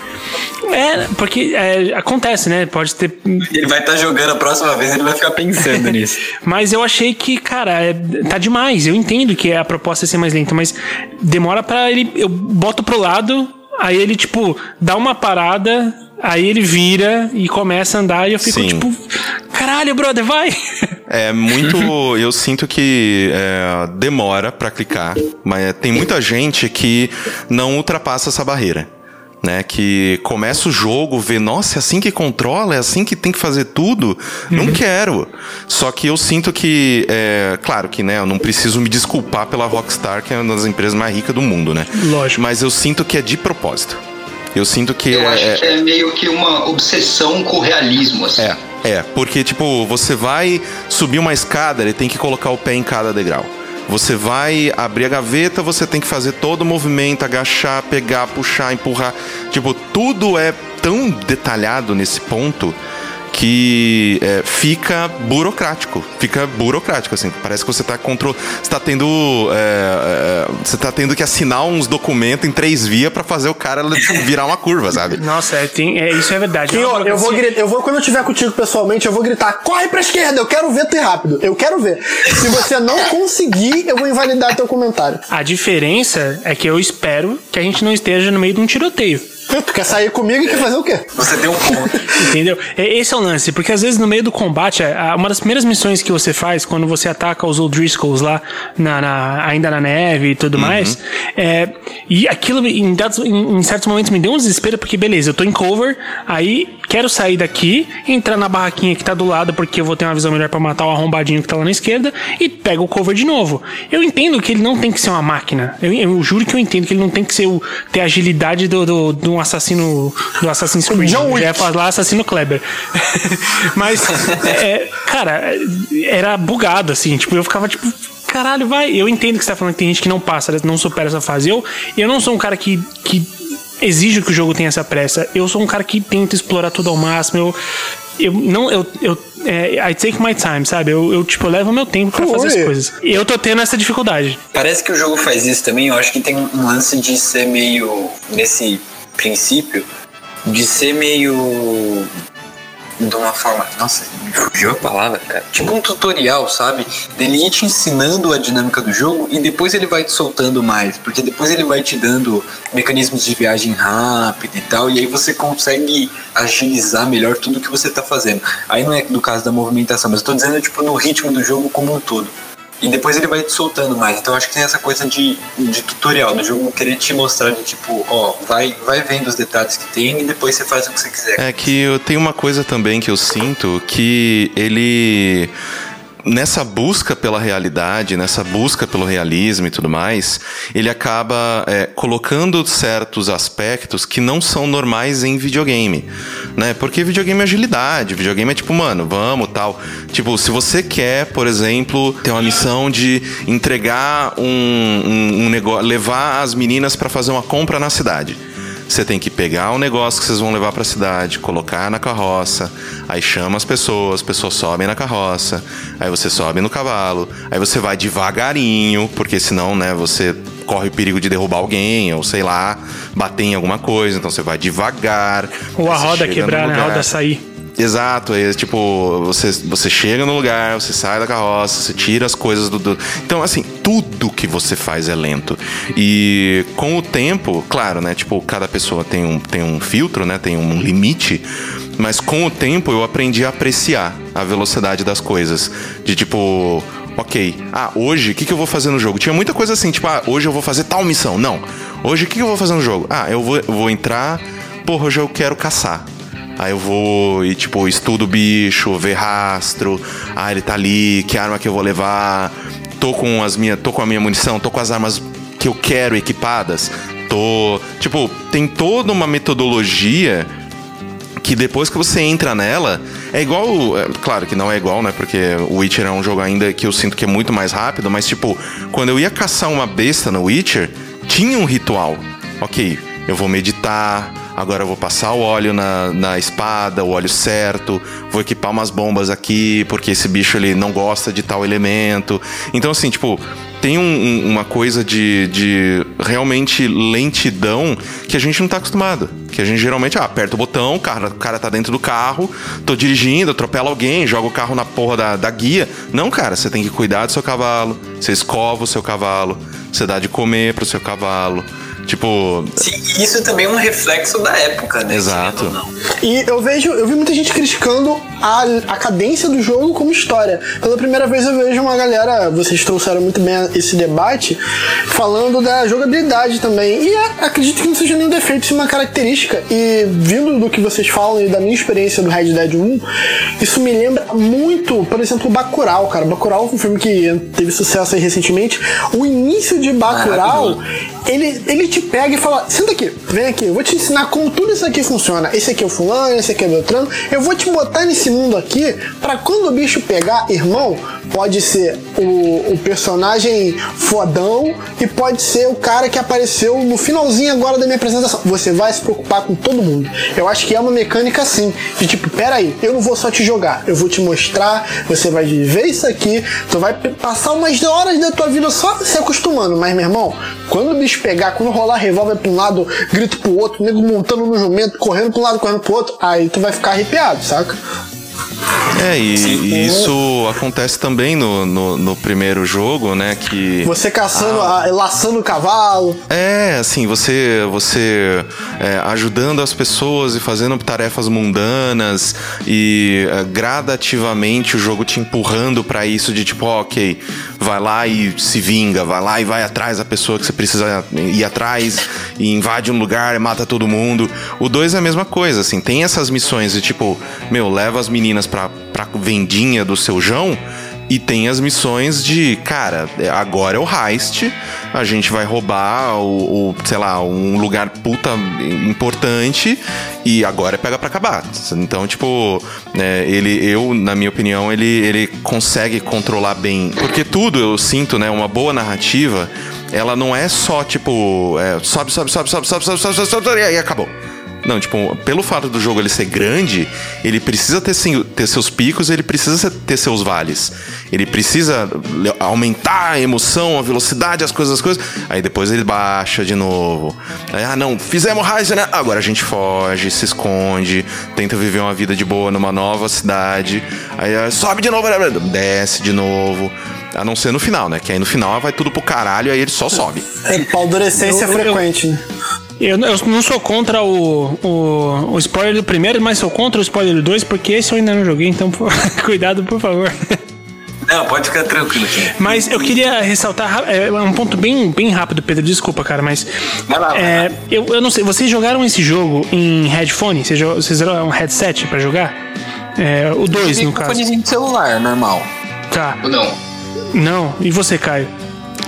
É, porque é, acontece, né? Pode ter. Ele vai estar tá jogando a próxima vez, ele vai ficar pensando [LAUGHS] nisso. mas eu achei que, cara, é, tá demais. Eu entendo que a proposta é ser mais lenta, mas demora para ele. Eu boto pro lado, aí ele, tipo, dá uma parada, aí ele vira e começa a andar e eu fico, Sim. tipo, caralho, brother, vai! É muito. [LAUGHS] eu sinto que é, demora para clicar, mas tem muita gente que não ultrapassa essa barreira né? Que começa o jogo, vê, nossa, é assim que controla, é assim que tem que fazer tudo. Uhum. Não quero. Só que eu sinto que, é, claro que, né, eu não preciso me desculpar pela Rockstar, que é uma das empresas mais ricas do mundo, né? Lógico. Mas eu sinto que é de propósito. Eu sinto que. Eu é, acho é que é meio que uma obsessão com o realismo, assim. É, é, porque, tipo, você vai subir uma escada, ele tem que colocar o pé em cada degrau. Você vai abrir a gaveta, você tem que fazer todo o movimento, agachar, pegar, puxar, empurrar. Tipo, tudo é tão detalhado nesse ponto que é, fica burocrático. Fica burocrático, assim. Parece que você está control... Você tá tendo. É, é, você tá tendo que assinar uns documentos em três vias para fazer o cara virar uma curva, sabe? [LAUGHS] Nossa, é, tem, é, isso é verdade. Sim, ó, eu, vou gritar, eu vou, quando eu estiver contigo pessoalmente, eu vou gritar: corre pra esquerda, eu quero ver tu rápido. Eu quero ver. Se você não conseguir, eu vou invalidar teu comentário. A diferença é que eu espero que a gente não esteja no meio de um tiroteio. Tu quer sair comigo e quer fazer o quê? Você tem um ponto. [LAUGHS] Entendeu? Esse é o lance, porque às vezes no meio do combate, uma das primeiras missões que você faz quando você ataca os O'Driscolls lá, na, na, ainda na neve e tudo uhum. mais, é, e aquilo em, dados, em, em, certos momentos me deu um desespero, porque beleza, eu tô em cover, aí quero sair daqui, entrar na barraquinha que tá do lado, porque eu vou ter uma visão melhor para matar o arrombadinho que tá lá na esquerda, e pego o cover de novo. Eu entendo que ele não tem que ser uma máquina. Eu, eu juro que eu entendo que ele não tem que ser o, ter a agilidade do, do, do um assassino do Assassin's Creed. John Wick. Já ia falar assassino Kleber. [LAUGHS] Mas, é, cara, era bugado, assim. Tipo, eu ficava tipo. Caralho, vai. Eu entendo que você tá falando que tem gente que não passa, não supera essa fase. Eu, eu não sou um cara que, que exige que o jogo tenha essa pressa. Eu sou um cara que tenta explorar tudo ao máximo. Eu, eu não, eu, eu é, I take my time, sabe? Eu, eu tipo, eu levo meu tempo para fazer as coisas. E eu tô tendo essa dificuldade. Parece que o jogo faz isso também. Eu acho que tem um lance de ser meio nesse princípio de ser meio de uma forma. Nossa, fugiu a palavra, cara. Tipo um tutorial, sabe? Ele te ensinando a dinâmica do jogo e depois ele vai te soltando mais. Porque depois ele vai te dando mecanismos de viagem rápida e tal. E aí você consegue agilizar melhor tudo que você tá fazendo. Aí não é do caso da movimentação, mas eu tô dizendo, tipo, no ritmo do jogo como um todo. E depois ele vai te soltando mais. Então acho que tem essa coisa de, de tutorial do jogo querer te mostrar de tipo, ó, vai, vai vendo os detalhes que tem e depois você faz o que você quiser. É que eu tenho uma coisa também que eu sinto que ele nessa busca pela realidade, nessa busca pelo realismo e tudo mais, ele acaba é, colocando certos aspectos que não são normais em videogame, né? Porque videogame é agilidade, videogame é tipo, mano, vamos tal. Tipo, se você quer, por exemplo, ter uma missão de entregar um, um, um negócio, levar as meninas para fazer uma compra na cidade. Você tem que pegar o negócio que vocês vão levar para a cidade, colocar na carroça, aí chama as pessoas, as pessoas sobem na carroça, aí você sobe no cavalo, aí você vai devagarinho, porque senão, né, você corre o perigo de derrubar alguém, ou sei lá, bater em alguma coisa, então você vai devagar. Ou a roda quebrar, né? A roda sair. Exato, é tipo, você, você chega no lugar, você sai da carroça, você tira as coisas do, do, Então, assim, tudo que você faz é lento. E com o tempo, claro, né? Tipo, cada pessoa tem um, tem um filtro, né? Tem um limite. Mas com o tempo eu aprendi a apreciar a velocidade das coisas. De tipo, ok, ah, hoje o que, que eu vou fazer no jogo? Tinha muita coisa assim, tipo, ah, hoje eu vou fazer tal missão. Não. Hoje o que, que eu vou fazer no jogo? Ah, eu vou, eu vou entrar, porra, hoje eu quero caçar. Aí eu vou e, tipo, estudo o bicho, ver rastro. Ah, ele tá ali, que arma que eu vou levar? Tô com as minhas. tô com a minha munição, tô com as armas que eu quero equipadas. Tô. Tipo, tem toda uma metodologia que depois que você entra nela, é igual. É, claro que não é igual, né? Porque o Witcher é um jogo ainda que eu sinto que é muito mais rápido, mas tipo, quando eu ia caçar uma besta no Witcher, tinha um ritual. Ok, eu vou meditar, agora eu vou passar o óleo na, na espada, o óleo certo, vou equipar umas bombas aqui, porque esse bicho ele não gosta de tal elemento. Então, assim, tipo, tem um- um- uma coisa de, de realmente lentidão que a gente não tá acostumado. Que a gente geralmente, ah, aperta o botão, o cara, o cara tá dentro do carro, tô dirigindo, atropela alguém, joga o carro na porra da, da guia. Não, cara, você tem que cuidar do seu cavalo, você escova o seu cavalo, você dá de comer pro seu cavalo. Tipo, Sim, e isso também é um reflexo da época, né? Exato. E eu vejo, eu vi muita gente criticando a, a cadência do jogo como história. Pela primeira vez eu vejo uma galera, vocês trouxeram muito bem esse debate, falando da jogabilidade também. E é, acredito que não seja nenhum defeito, sim uma característica. E vindo do que vocês falam e da minha experiência do Red Dead 1, isso me lembra muito, por exemplo, Bacurau, cara. Bacurau foi um filme que teve sucesso aí recentemente. O início de Bacurau, ele, ele te pega e fala: senta aqui, vem aqui, eu vou te ensinar como tudo isso aqui funciona. Esse aqui é o fulano, esse aqui é o Beltrano. Eu vou te botar nesse mundo aqui pra quando o bicho pegar, irmão, pode ser o, o personagem fodão e pode ser o cara que apareceu no finalzinho agora da minha apresentação. Você vai se preocupar com todo mundo. Eu acho que é uma mecânica assim, de tipo, peraí, eu não vou só te jogar, eu vou te mostrar, você vai viver isso aqui, tu vai passar umas horas da tua vida só se acostumando, mas meu irmão, quando o bicho pegar, quando rolar revólver pra um lado, grito pro outro, nego montando no jumento, correndo pra um lado, correndo pro outro, aí tu vai ficar arrepiado, saca? É, e, e isso acontece também no, no, no primeiro jogo, né? Que. Você caçando, a- laçando o cavalo. É, assim, você você é, ajudando as pessoas e fazendo tarefas mundanas e é, gradativamente o jogo te empurrando pra isso de tipo, ok, vai lá e se vinga, vai lá e vai atrás da pessoa que você precisa ir atrás e invade um lugar e mata todo mundo. O 2 é a mesma coisa, assim, tem essas missões de tipo, meu, leva as meninas pra, pra vendinha do seu João. E tem as missões de, cara, agora é o heist, a gente vai roubar o, o, sei lá, um lugar puta importante e agora é pega pra acabar. Então, tipo, é, ele, eu, na minha opinião, ele, ele consegue controlar bem. Porque tudo eu sinto, né, uma boa narrativa, ela não é só, tipo, é, sobe, sobe, sobe, sobe, sobe, sobe, sobe, sobe, sobe, sobe, e acabou. Não, tipo, pelo fato do jogo ele ser grande, ele precisa ter, sim- ter seus picos, ele precisa ter seus vales. Ele precisa aumentar a emoção, a velocidade, as coisas, as coisas. Aí depois ele baixa de novo. Aí, ah, não, fizemos heist, né? Agora a gente foge, se esconde, tenta viver uma vida de boa numa nova cidade. Aí ah, sobe de novo, desce de novo. A não ser no final, né? Que aí no final vai tudo pro caralho, aí ele só sobe. É, paldurecência Eu- eu- frequente, né? Eu, eu não sou contra o, o, o spoiler do primeiro, mas sou contra o spoiler do dois, porque esse eu ainda não joguei, então [LAUGHS] cuidado, por favor. Não, pode ficar tranquilo, Kim. Mas eu queria ressaltar ra- é, um ponto bem, bem rápido, Pedro. Desculpa, cara, mas. Vai lá, vai é, eu, eu não sei, vocês jogaram esse jogo em headphone? Vocês, vocês usaram um headset pra jogar? É, o 2, no caso. De celular, normal. Tá. Ou não? Não. E você, Caio?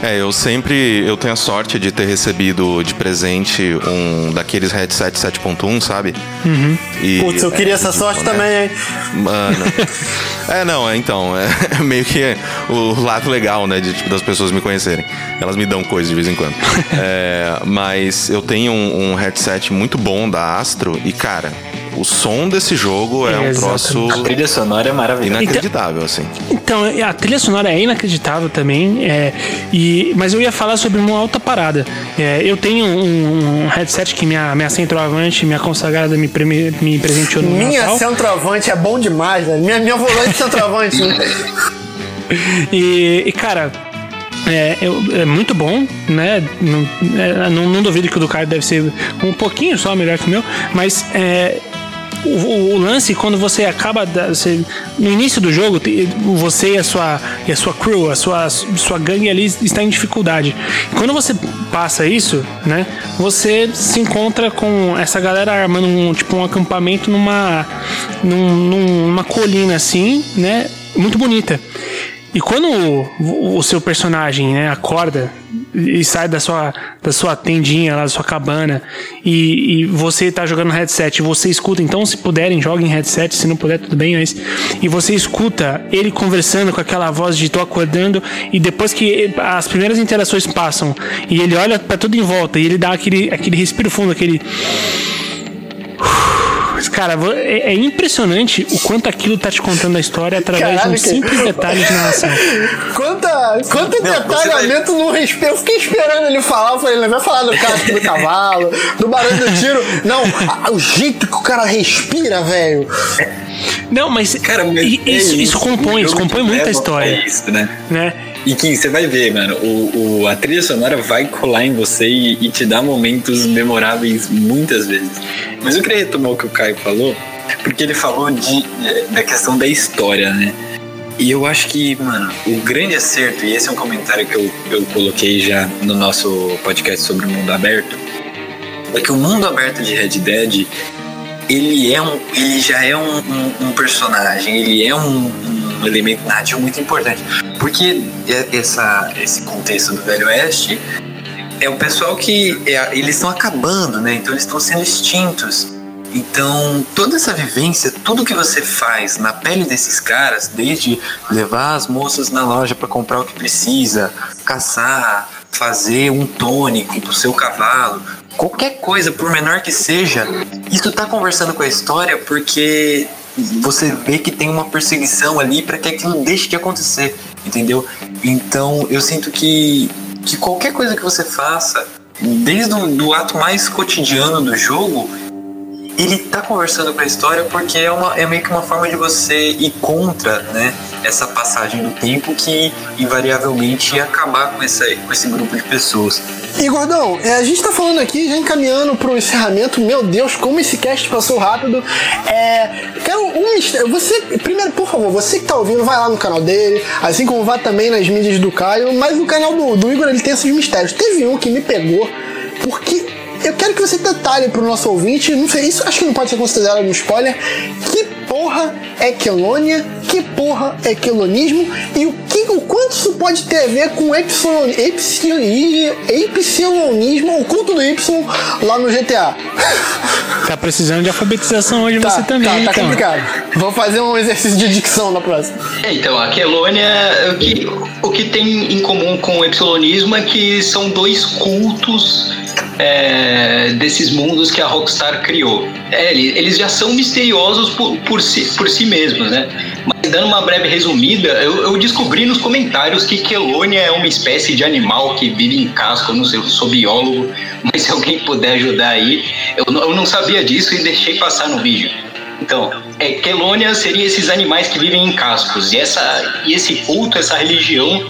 É, eu sempre eu tenho a sorte de ter recebido de presente um daqueles headset 7.1, sabe? Uhum. E, Putz, eu queria essa tipo, sorte né? também, hein? Mano. [LAUGHS] é, não, é então, é [LAUGHS] meio que o lado legal, né, de, tipo, das pessoas me conhecerem. Elas me dão coisas de vez em quando. [LAUGHS] É, mas eu tenho um, um headset muito bom da Astro e, cara, o som desse jogo é um troço A trilha sonora é maravilhosa. inacreditável, assim. Então, a trilha sonora é inacreditável também, é, e, mas eu ia falar sobre uma outra parada. É, eu tenho um, um headset que minha, minha centroavante, minha consagrada, me, me presenteou no Minha Natal. centroavante é bom demais, velho. Minha, minha volante centroavante. né? [LAUGHS] E, e, cara, é, eu- é muito bom, né? Não, é, não, não duvido que o do Caio deve ser um pouquinho só melhor que o meu, mas é, o, o- lance quando você acaba você- no início do jogo você e a sua e a sua crew a sua sua gangue ali está em dificuldade. Quando você passa isso né você se encontra com essa galera armando um tipo um acampamento numa num- numa colina assim né muito bonita. E quando o, o seu personagem né, acorda e sai da sua, da sua tendinha lá, da sua cabana, e, e você tá jogando headset, você escuta, então se puderem, joguem headset, se não puder, tudo bem, mas. E você escuta ele conversando com aquela voz de tô acordando, e depois que as primeiras interações passam, e ele olha pra tudo em volta, e ele dá aquele, aquele respiro fundo, aquele. Cara, é, é impressionante o quanto aquilo tá te contando a história através Caralho, de um que... simples detalhe de narração. Quanta, quanto não, detalhamento vai... no respeito. Eu fiquei esperando ele falar. Eu falei, ele vai falar do casco do cavalo, do barulho do tiro. Não, a, o jeito que o cara respira, velho. Não, mas, cara, mas isso, é isso, isso, compõe, isso compõe muita história. É isso, né? né? E Kim, você vai ver, mano, o, o, a trilha sonora vai colar em você e, e, te dar momentos memoráveis muitas vezes. Mas eu queria retomar o que o Caio falou, porque ele falou de, da questão da história, né? E eu acho que, mano, o grande acerto, e esse é um comentário que eu, eu coloquei já no nosso podcast sobre o mundo aberto, é que o mundo aberto de Red Dead, ele é um. ele já é um, um, um personagem, ele é um, um elemento narrativo muito importante. Porque essa, esse contexto do Velho Oeste é o pessoal que é, eles estão acabando, né? Então eles estão sendo extintos. Então, toda essa vivência, tudo que você faz na pele desses caras, desde levar as moças na loja para comprar o que precisa, caçar, fazer um tônico pro seu cavalo, qualquer coisa, por menor que seja, isso tá conversando com a história porque você vê que tem uma perseguição ali para que aquilo deixe de acontecer, entendeu? Então eu sinto que, que qualquer coisa que você faça, desde o do ato mais cotidiano do jogo, ele tá conversando com a história porque é, uma, é meio que uma forma de você ir contra, né? Essa passagem do tempo que invariavelmente ia acabar com, com esse grupo de pessoas. E Gordão, é, a gente tá falando aqui, já encaminhando pro encerramento. Meu Deus, como esse cast passou rápido. É, quero um Você, primeiro, por favor, você que tá ouvindo, vai lá no canal dele, assim como vá também nas mídias do Caio. Mas no canal do, do Igor ele tem esses mistérios. Teve um que me pegou, porque eu quero que você detalhe pro nosso ouvinte, não sei, isso acho que não pode ser considerado um spoiler, que porra é quelônia, que porra é quelonismo e o, que, o quanto isso pode ter a ver com epsilon, epsilon, epsilonismo, o culto do Y lá no GTA. Tá precisando de alfabetização hoje tá, você também, tá, tá então. complicado. Vou fazer um exercício de dicção na próxima. É, então, a quelônia, o que, o que tem em comum com o epsilonismo é que são dois cultos é, desses mundos que a Rockstar criou. É, eles já são misteriosos por, por, si, por si mesmos, né? Mas dando uma breve resumida, eu, eu descobri nos comentários que Quelônia é uma espécie de animal que vive em casco, eu não sei, eu sou biólogo, mas se alguém puder ajudar aí, eu, eu não sabia disso e deixei passar no vídeo. Então, é, Quelônia seria esses animais que vivem em cascos, e, essa, e esse culto, essa religião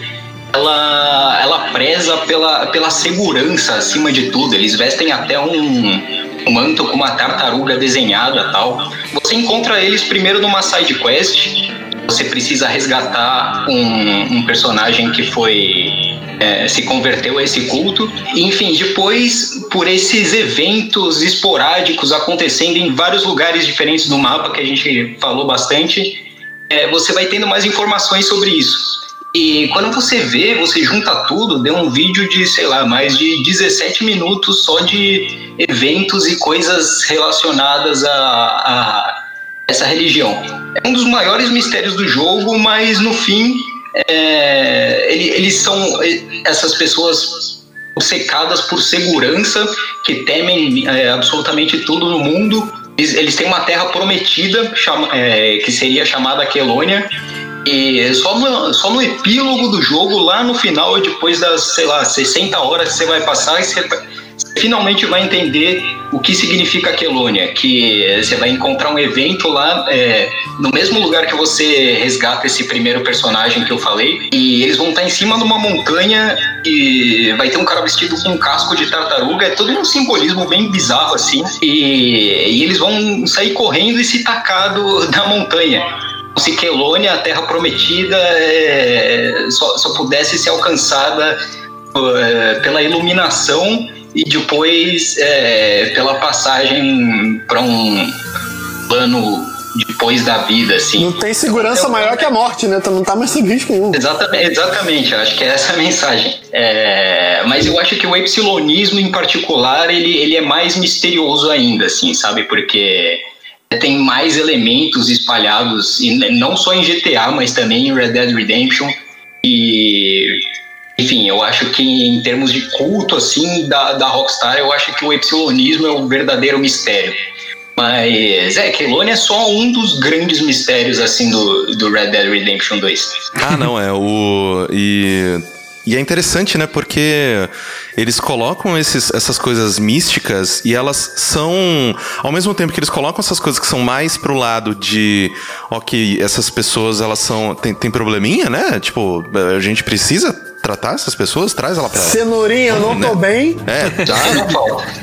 ela, ela preza pela, pela segurança acima de tudo. Eles vestem até um, um manto com uma tartaruga desenhada tal. Você encontra eles primeiro numa side quest. Você precisa resgatar um, um personagem que foi é, se converteu a esse culto. Enfim, depois, por esses eventos esporádicos acontecendo em vários lugares diferentes do mapa, que a gente falou bastante, é, você vai tendo mais informações sobre isso. E quando você vê, você junta tudo, deu um vídeo de, sei lá, mais de 17 minutos só de eventos e coisas relacionadas a, a essa religião. É um dos maiores mistérios do jogo, mas no fim, é, ele, eles são essas pessoas obcecadas por segurança, que temem é, absolutamente tudo no mundo. Eles, têm uma terra prometida, chama, é, que seria chamada Quelônia, e só no, só no epílogo do jogo, lá no final, depois das, sei lá, 60 horas que você vai passar, você, finalmente vai entender o que significa Quelônia, que você vai encontrar um evento lá é, no mesmo lugar que você resgata esse primeiro personagem que eu falei, e eles vão estar em cima de uma montanha e vai ter um cara vestido com um casco de tartaruga, é todo um simbolismo bem bizarro assim, e, e eles vão sair correndo e se tacar do, da montanha se Quelônia, a Terra Prometida, é, só, só, pudesse ser alcançada é, pela iluminação e depois é, pela passagem para um plano depois da vida, assim. Não tem segurança então, maior que a morte, né? Tu não tá mais sob risco nenhum. Exatamente, exatamente, acho que é essa a mensagem. É, mas eu acho que o epsilonismo em particular, ele, ele é mais misterioso ainda, assim, sabe? Porque tem mais elementos espalhados, não só em GTA, mas também em Red Dead Redemption. E, enfim, eu acho que em termos de culto, assim, da, da Rockstar, eu acho que o epsilonismo é o verdadeiro mistério. Mas é, Kelone é só um dos grandes mistérios assim do, do Red Dead Redemption 2. Ah, não, é o. E. E é interessante, né? Porque eles colocam esses, essas coisas místicas e elas são. Ao mesmo tempo que eles colocam essas coisas que são mais pro lado de. Ok, essas pessoas elas são. Tem, tem probleminha, né? Tipo, a gente precisa tratar essas pessoas, traz ela pra. Cenourinha, eu não tô bem. É, dá,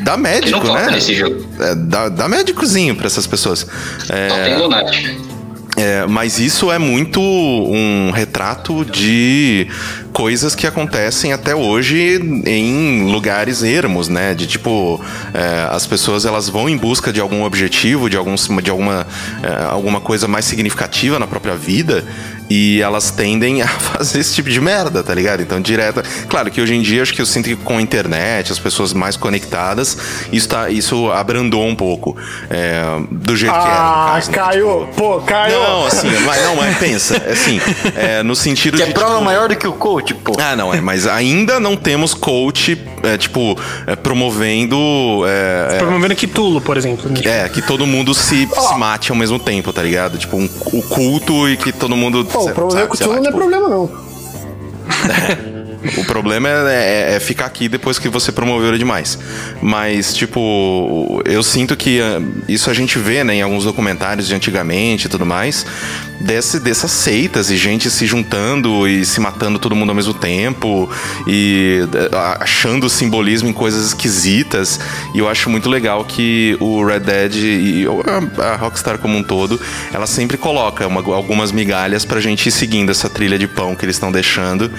dá médico, né? nesse jogo. É, dá, dá médicozinho pra essas pessoas. É, Só tem lunático. é, mas isso é muito um retrato de coisas que acontecem até hoje em lugares ermos, né? De tipo, é, as pessoas elas vão em busca de algum objetivo, de, algum, de alguma, é, alguma coisa mais significativa na própria vida e elas tendem [LAUGHS] a fazer esse tipo de merda, tá ligado? Então, direta. Claro que hoje em dia acho que eu sinto que com a internet, as pessoas mais conectadas, isso, tá, isso abrandou um pouco é, do jeito que era. Ah, caso, né? Caio, pô, Caio. Não, assim, mas não, mas pensa, assim, é, [LAUGHS] no sentido Que de. é prova tipo, maior do que o coach, pô. Ah, não, é, mas ainda não temos coach, é, tipo, é, promovendo. É, Promovendo Kitulo, por exemplo. né? é, que todo mundo se, se mate ao mesmo tempo, tá ligado? Tipo, um, o culto e que todo mundo. Pô, promover lá, não é tipo, problema, não. [LAUGHS] O problema é, é- é ficar aqui depois que você promoveu ele demais. Mas, tipo, eu sinto que ah, isso a gente vê, né, em alguns documentários de antigamente e tudo mais, desse, dessas seitas e gente se juntando e se matando todo mundo ao mesmo tempo e eh, achando simbolismo em coisas esquisitas. E eu acho muito legal que o Red Dead e a Rockstar como um todo, ela sempre coloca uma- algumas migalhas pra gente ir seguindo essa trilha de pão que eles estão deixando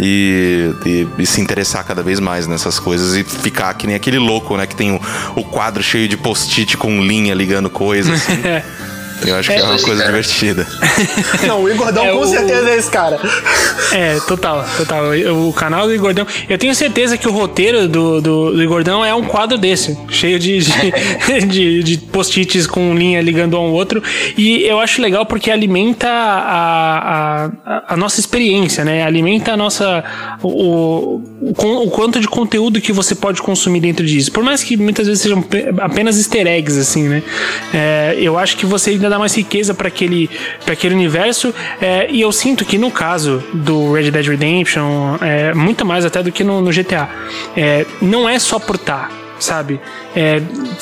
e, e- e se interessar cada vez mais nessas coisas e ficar que nem aquele louco, né? Que tem o, o quadro cheio de post-it com linha ligando coisas. assim. [LAUGHS] Eu acho que é uma coisa divertida. [LAUGHS] Não, o Igordão É, com o- certeza é esse cara. É, total, total. O canal do Igordão. Eu tenho certeza que o roteiro do, do, do Igordão é um quadro desse, cheio de, de, [LAUGHS] de, de post-its com linha ligando um ao outro. E eu acho legal porque alimenta a, a, a nossa experiência, né? Alimenta a nossa. O, o, o quanto de conteúdo que você pode consumir dentro disso. Por mais que muitas vezes sejam pe- apenas easter eggs, assim, né? É, eu acho que você ainda dá mais riqueza para aquele, aquele universo. é, e eu sinto que no caso do Red Dead Redemption, é, muito mais até do que no, no GTA, é, não é só por tá. Sabe? É,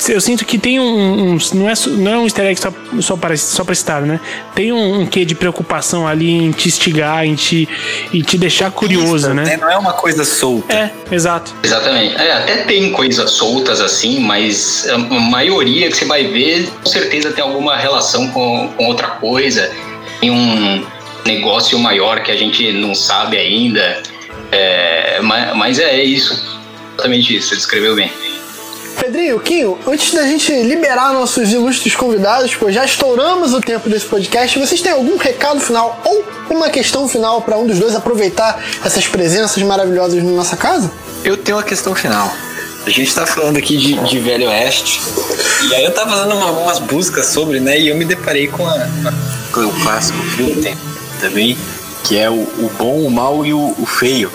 eu sinto que tem um. um- não, é, não é um easter egg só, só, para, só para estar, né? Tem um, um quê de preocupação ali em te instigar, em te, em te deixar curioso, né? Não é uma coisa solta. É, exato. Exatamente. É, até tem coisas soltas assim, mas a maioria que você vai ver, com certeza tem alguma relação com, com outra coisa. Tem um negócio maior que a gente não sabe ainda. É, mas, mas é isso. Exatamente isso, você descreveu bem. Pedrinho, Quinho, antes da gente liberar nossos ilustres convidados, pois já estouramos o tempo desse podcast, vocês têm algum recado final ou uma questão final para um dos dois aproveitar essas presenças maravilhosas na nossa casa? Eu tenho uma questão final. A gente tá falando aqui de, de Velho Oeste. E aí eu tava fazendo uma- umas buscas sobre, né? E eu me deparei com, a, com o clássico filme também, que é o, o bom, o mal e o, o feio.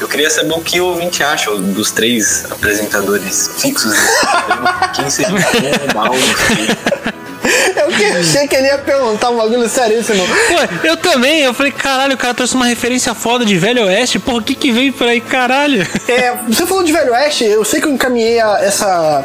Eu queria saber o que o ouvinte acha dos três apresentadores fixos desse [LAUGHS] programa. Quem seria o bom, mal. Eu achei que ele ia perguntar um bagulho seríssimo. Pô, eu também, eu falei, caralho, o cara trouxe uma referência foda de Velho Oeste, porra, o que que veio por aí, caralho? É, você falou de Velho Oeste, eu sei que eu encaminhei a- essa,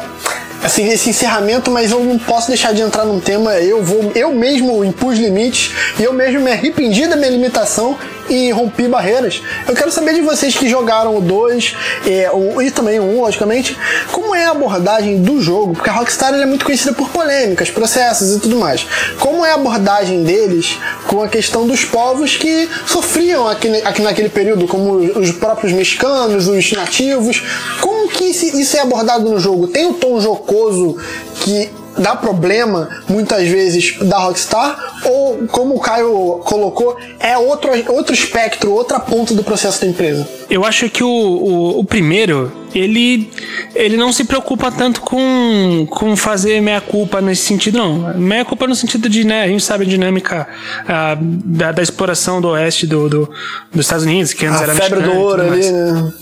assim, esse encerramento, mas eu não posso deixar de entrar num tema. Eu vou, eu mesmo impus limites e eu mesmo me arrependi da minha limitação e rompi barreiras. Eu quero saber de vocês que jogaram o 2 é, e também o 1, logicamente, como é a abordagem do jogo, porque a Rockstar é muito conhecida por polêmicas, processos e tudo mais. Como é a abordagem deles com a questão dos povos que sofriam aqui, aqui naquele período, como os próprios mexicanos, os nativos. Como que isso é abordado no jogo? Tem o tom jocoso que dá problema muitas vezes da Rockstar? Ou como o Caio colocou é outro outro espectro outra ponta do processo da empresa? Eu acho que o, o, o primeiro, ele, ele não se preocupa tanto com, com fazer meia-culpa nesse sentido, não. Meia-culpa no sentido de, né, a gente sabe a dinâmica ah, da, da exploração do oeste do, do, dos Estados Unidos, que antes a era febre do ouro ali né?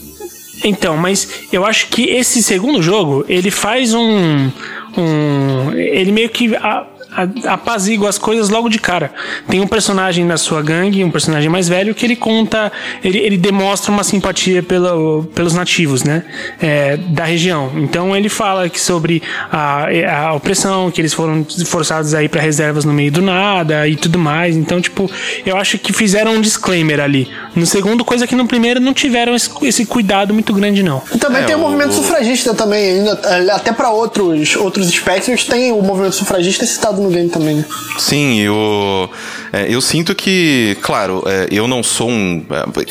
Então, mas eu acho que esse segundo jogo, ele faz um, um. Ele meio que. A, apazigua as coisas logo de cara. Tem um personagem na sua gangue, um personagem mais velho, que ele conta, ele, ele demonstra uma simpatia pelo, pelos nativos, né? É, da região. Então ele fala que sobre a, a opressão, que eles foram forçados a ir para reservas no meio do nada e tudo mais. Então, tipo, eu acho que fizeram um disclaimer ali. No segundo, coisa que no primeiro não tiveram esse, esse cuidado muito grande, não. E também É, tem o, o- movimento sufragista também, ainda, até para outros, outros espectros tem o movimento sufragista citado no game também. né? Sim, eu, é, eu sinto que, claro, é, eu não sou um.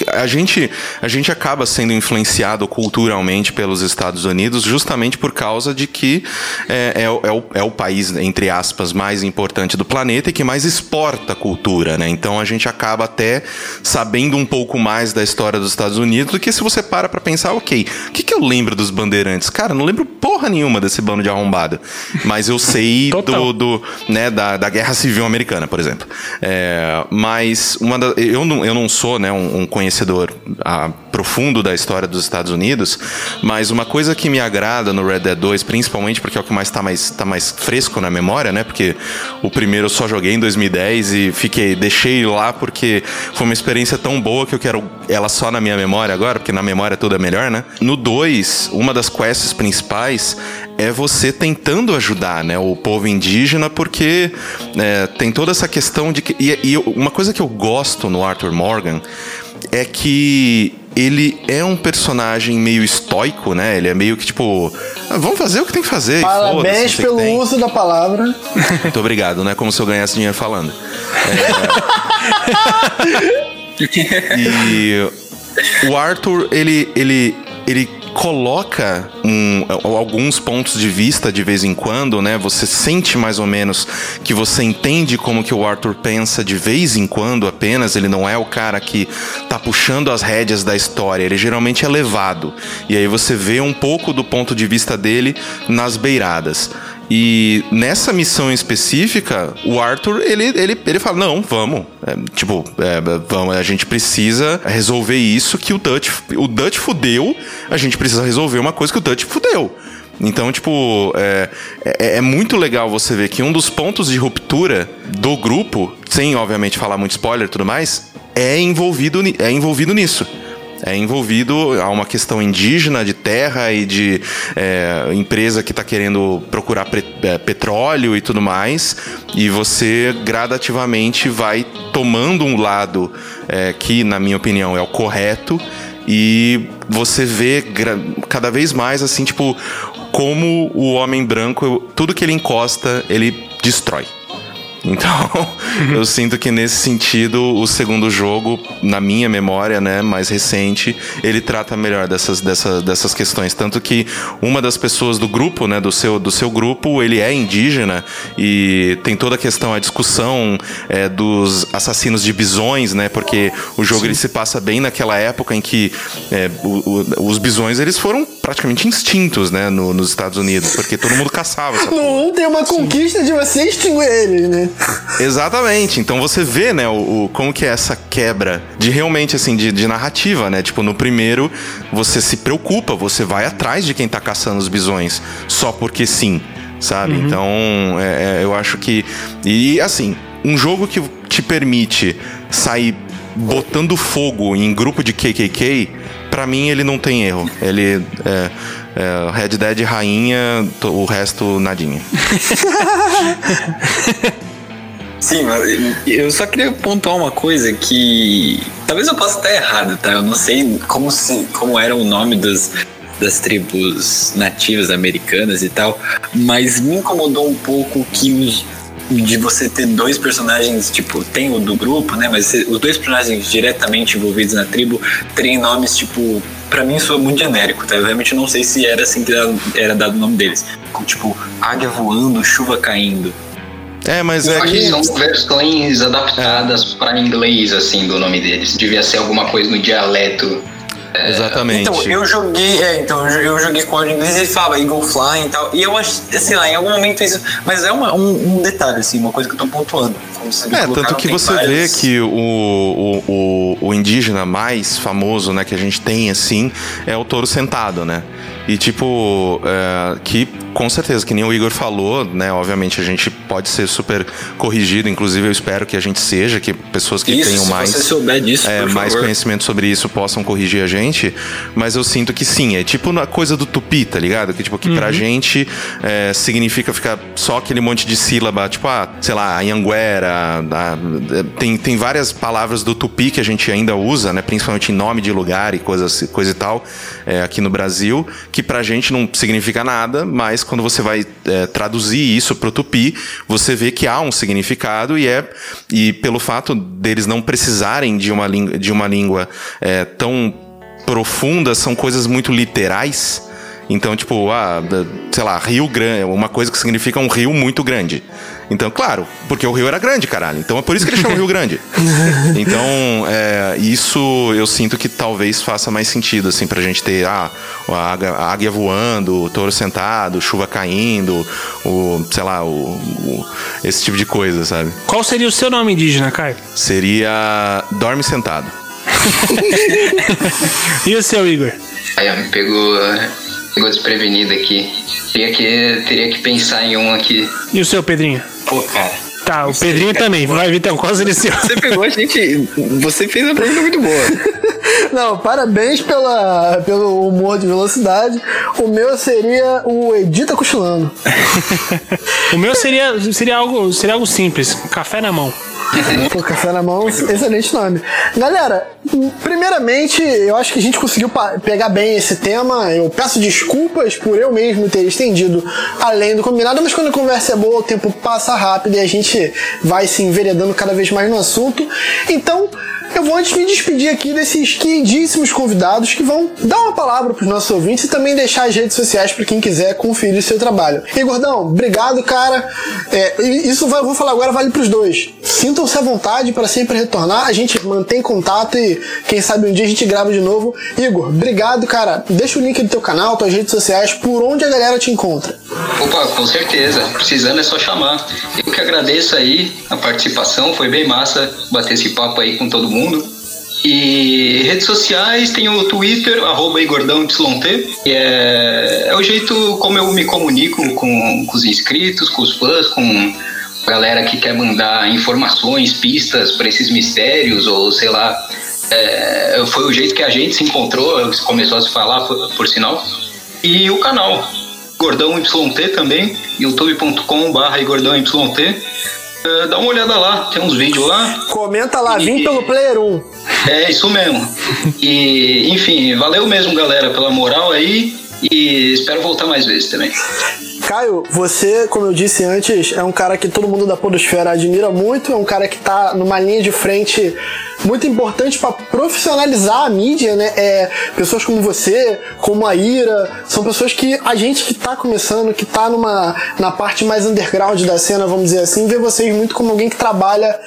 é, A gente, a gente acaba sendo influenciado culturalmente pelos Estados Unidos justamente por causa de que é, é, o- é o, é o país, entre aspas, mais importante do planeta e que mais exporta cultura, né? Então a gente acaba até sabendo um pouco mais da história dos Estados Unidos do que se você para pra pensar, ok, o que, que eu lembro dos bandeirantes? Cara, não lembro porra nenhuma desse bando de arrombado. Mas eu sei do, do, né, da, da Guerra Civil Americana, por exemplo. É, mas uma da, eu, não, eu não sou né, um, um conhecedor ah, profundo da história dos Estados Unidos, mas uma coisa que me agrada no Red Dead 2, principalmente porque é o que mais tá mais, tá mais fresco na memória, né? Porque o primeiro eu só joguei em 2010 e fiquei, deixei lá porque foi uma experiência tão boa que eu quero ela só na minha memória agora, porque na memória tudo é melhor, né? No 2, uma das quests principais é você tentando ajudar né, o povo indígena, porque é, tem toda essa questão de que. E, e uma coisa que eu gosto no Arthur Morgan é que ele é um personagem meio estoico, né? Ele é meio que tipo. "Ah, vamos fazer o que tem que fazer. Parabéns pelo tem." uso da palavra. Muito obrigado, né? Como se eu ganhasse dinheiro falando. É... [LAUGHS] e o Arthur, ele, ele, ele coloca um- alguns pontos de vista de vez em quando, né? Você sente mais ou menos que você entende como que o Arthur pensa de vez em quando apenas. Ele não é o cara que tá puxando as rédeas da história. Ele geralmente é levado. E aí você vê um pouco do ponto de vista dele nas beiradas. E nessa missão específica, o Arthur, ele, ele, ele fala, não, vamos. É, tipo, é, vamos, a gente precisa resolver isso que o Dutch, o Dutch fudeu, a gente precisa resolver uma coisa que o Dutch fudeu. Então, tipo, é, é, é muito legal você ver que um dos pontos de ruptura do grupo, sem obviamente falar muito spoiler e tudo mais, é envolvido, é envolvido nisso é envolvido a uma questão indígena de terra e de é, empresa que está querendo procurar é, petróleo e tudo mais, e você gradativamente vai tomando um lado é, que, na minha opinião, é o correto. E você vê cada vez mais assim, tipo, como o homem branco, tudo que ele encosta, ele destrói. Então, [LAUGHS] eu sinto que nesse sentido, o segundo jogo, na minha memória, né, mais recente, ele trata melhor dessas, dessa, dessas questões. Tanto que uma das pessoas do grupo, né, do seu, do seu grupo, ele é indígena e tem toda a questão, a discussão é, dos assassinos de bisões, né, porque o jogo ele se passa bem naquela época em que é, o- o- os bisões eles foram praticamente extintos, né, no- nos Estados Unidos, porque todo mundo caçava essa [LAUGHS] porra. 1 tem uma conquista de você extinguir eles, né? [LAUGHS] Exatamente. Então você vê, né, o, o- como que é essa quebra de realmente, assim, de, de narrativa, né? Tipo, no primeiro, você se preocupa, você vai atrás de quem tá caçando os bisões, só porque sim, sabe? Então, é- é, eu acho que. E, assim, um jogo que te permite sair botando fogo em grupo de KKK, pra mim ele não tem erro. Ele é. é, Red Dead rainha, o resto nadinha. [LAUGHS] Sim, eu só queria pontuar uma coisa que. Talvez eu possa estar errado, tá? Eu não sei como, se, como era o nome dos, das tribos nativas americanas e tal, mas me incomodou um pouco que os- de você ter dois personagens, tipo, tem o do grupo, né? Mas os dois personagens diretamente envolvidos na tribo terem nomes, tipo, pra mim isso é muito genérico, tá? Eu realmente não sei se era assim que era- era dado o nome deles. Como, tipo, águia voando, chuva caindo. É, mas Eu é que são versões adaptadas pra inglês, assim, do nome deles. Devia ser alguma coisa no dialeto. Exatamente. Então, eu joguei, é, então, eu jo- eu joguei com áudio inglês e ele falava Eagle Fly e tal. E eu acho, sei lá, em algum momento isso. Mas é uma- um, um detalhe, assim, uma coisa que eu tô pontuando. É, tanto que você vê vários- que o, o, o, o indígena mais famoso, né, que a gente tem, assim, é o touro sentado, né? E tipo, é, que com certeza, que nem o Igor falou, né? Obviamente a gente pode ser super corrigido, inclusive eu espero que a gente seja, que pessoas que Isso, tenham se mais, você souber disso, é, mais favor. conhecimento sobre isso possam corrigir a gente. Mas eu sinto que sim, é tipo na coisa do tupi, tá ligado? Que tipo, que pra gente é, significa ficar só aquele monte de sílaba, tipo, ah, sei lá, Anhanguera, a- tem, tem várias palavras do tupi que a gente ainda usa, né? Principalmente em nome de lugar e coisas, coisa e tal, é, aqui no Brasil, que pra gente não significa nada, mas quando você vai é, traduzir isso pro tupi, você vê que há um significado e é e pelo fato deles não precisarem de uma língua, de uma língua é, tão profunda, são coisas muito literais. Então, tipo, ah, sei lá, Rio Grande, uma coisa que significa um rio muito grande. Então, claro, porque o rio era grande, caralho. Então é por isso que ele chama Rio Grande. [LAUGHS] Então, é, isso eu sinto que talvez faça mais sentido, assim, pra gente ter ah, a, águia, a águia voando, o touro sentado, chuva caindo, o, sei lá, o, o- esse tipo de coisa, sabe? Qual seria o seu nome indígena, Caio? Seria Dorme Sentado. [LAUGHS] E o seu, Igor? Aí, ó, me pegou, pegou desprevenido aqui. Teria que, teria que pensar em um aqui. E o seu, Pedrinho? Pô, cara. Tá, o Pedrinho também. Vai, Vitão, qual seria o seu? Você pegou a gente. Você fez uma pergunta muito boa. [LAUGHS] Não, parabéns pela, pelo humor de velocidade. O meu seria o Edita Cochilando. [LAUGHS] O meu seria, seria, algo, seria algo simples. Café na mão. Pô, café na mão, excelente nome. Galera, primeiramente, eu acho que a gente conseguiu pegar bem esse tema. Eu peço desculpas por eu mesmo ter estendido além do combinado, mas quando a conversa é boa, o tempo passa rápido e a gente vai se enveredando cada vez mais no assunto. Então, eu vou antes me despedir aqui desses queridíssimos convidados que vão dar uma palavra para os nossos ouvintes e também deixar as redes sociais para quem quiser conferir seu trabalho. E Gordão, obrigado, cara. É, isso vai, vou falar agora, vale para os dois. Sintam-se à vontade para sempre retornar. A gente mantém contato e quem sabe um dia a gente grava de novo. Igor, obrigado, cara. Deixa o link do teu canal, tuas redes sociais, por onde a galera te encontra. Opa, com certeza. Precisando é só chamar. Eu que agradeço aí a participação, foi bem massa bater esse papo aí com todo mundo. E redes sociais, tem o Twitter, arroba IgordãoYT, que é, é o jeito como eu me comunico com, com os inscritos, com os fãs, com a galera que quer mandar informações, pistas para esses mistérios, ou sei lá. é, foi o jeito que a gente se encontrou, começou a se falar, por, por sinal. E o canal, Gordão YT também, youtube.com.br Gordão É, dá uma olhada lá, tem uns vídeos lá. Comenta lá, vim pelo Player 1. É isso mesmo. E, enfim, valeu mesmo, galera, pela moral aí. E espero voltar mais vezes também. Caio, você, como eu disse antes, é um cara que todo mundo da Podosfera admira muito, é um cara que tá numa linha de frente muito importante para profissionalizar a mídia, né? É, pessoas como você, como a Ira, são pessoas que a gente que tá começando, que tá numa na parte mais underground da cena, vamos dizer assim, vê vocês muito como alguém que trabalha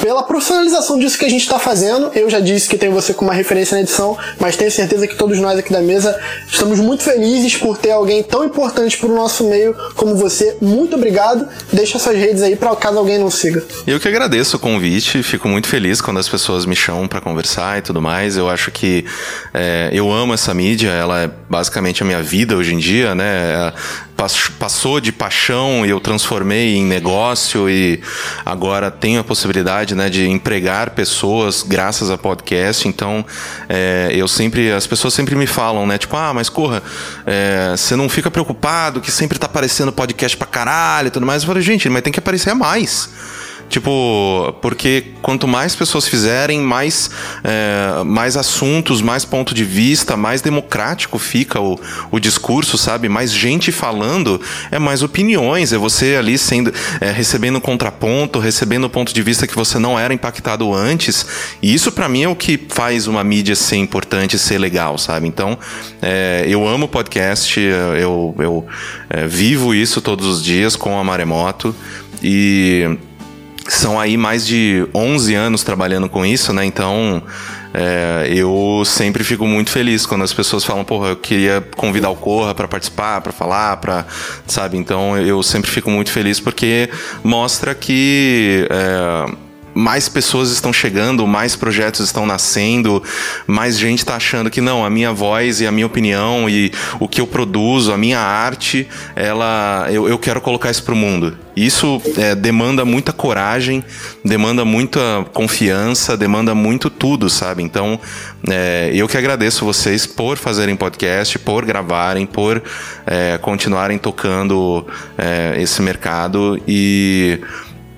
pela profissionalização disso que a gente está fazendo. Eu já disse que tenho você como uma referência na edição, mas tenho certeza que todos nós aqui da mesa estamos muito felizes por ter alguém tão importante para o nosso meio como você. Muito obrigado. Deixa suas redes aí para caso alguém não siga. Eu que agradeço o convite, fico muito feliz quando as pessoas me chamam para conversar e tudo mais. Eu acho que é, eu amo essa mídia, ela é basicamente a minha vida hoje em dia, né? É, Passou de paixão e eu transformei em negócio e agora tenho a possibilidade né, de empregar pessoas graças a podcast. Então, é, eu sempre, as pessoas sempre me falam, né? Tipo, ah, mas corra, é, você não fica preocupado que sempre tá aparecendo podcast pra caralho e tudo mais. Eu falei, gente, mas tem que aparecer mais. Tipo, porque quanto mais pessoas fizerem, mais, é, mais assuntos, mais ponto de vista, mais democrático fica o, o discurso, sabe? Mais gente falando, é mais opiniões, é você ali sendo é, recebendo contraponto, recebendo ponto de vista que você não era impactado antes. E isso para mim é o que faz uma mídia ser importante, ser legal, sabe? Então, é, eu amo podcast, eu, eu é, vivo isso todos os dias com a Maremoto e são aí mais de 11 anos trabalhando com isso, né? Então, é, eu sempre fico muito feliz quando as pessoas falam, porra, eu queria convidar o Corra para participar, para falar, para, sabe? Então, eu sempre fico muito feliz porque mostra que é, mais pessoas estão chegando, mais projetos estão nascendo, mais gente está achando que não, a minha voz e a minha opinião e o que eu produzo, a minha arte, ela, eu, eu quero colocar isso pro mundo. Isso é, demanda muita coragem, demanda muita confiança, demanda muito tudo, sabe? Então, é, eu que agradeço vocês por fazerem podcast, por gravarem, por é, continuarem tocando é, esse mercado e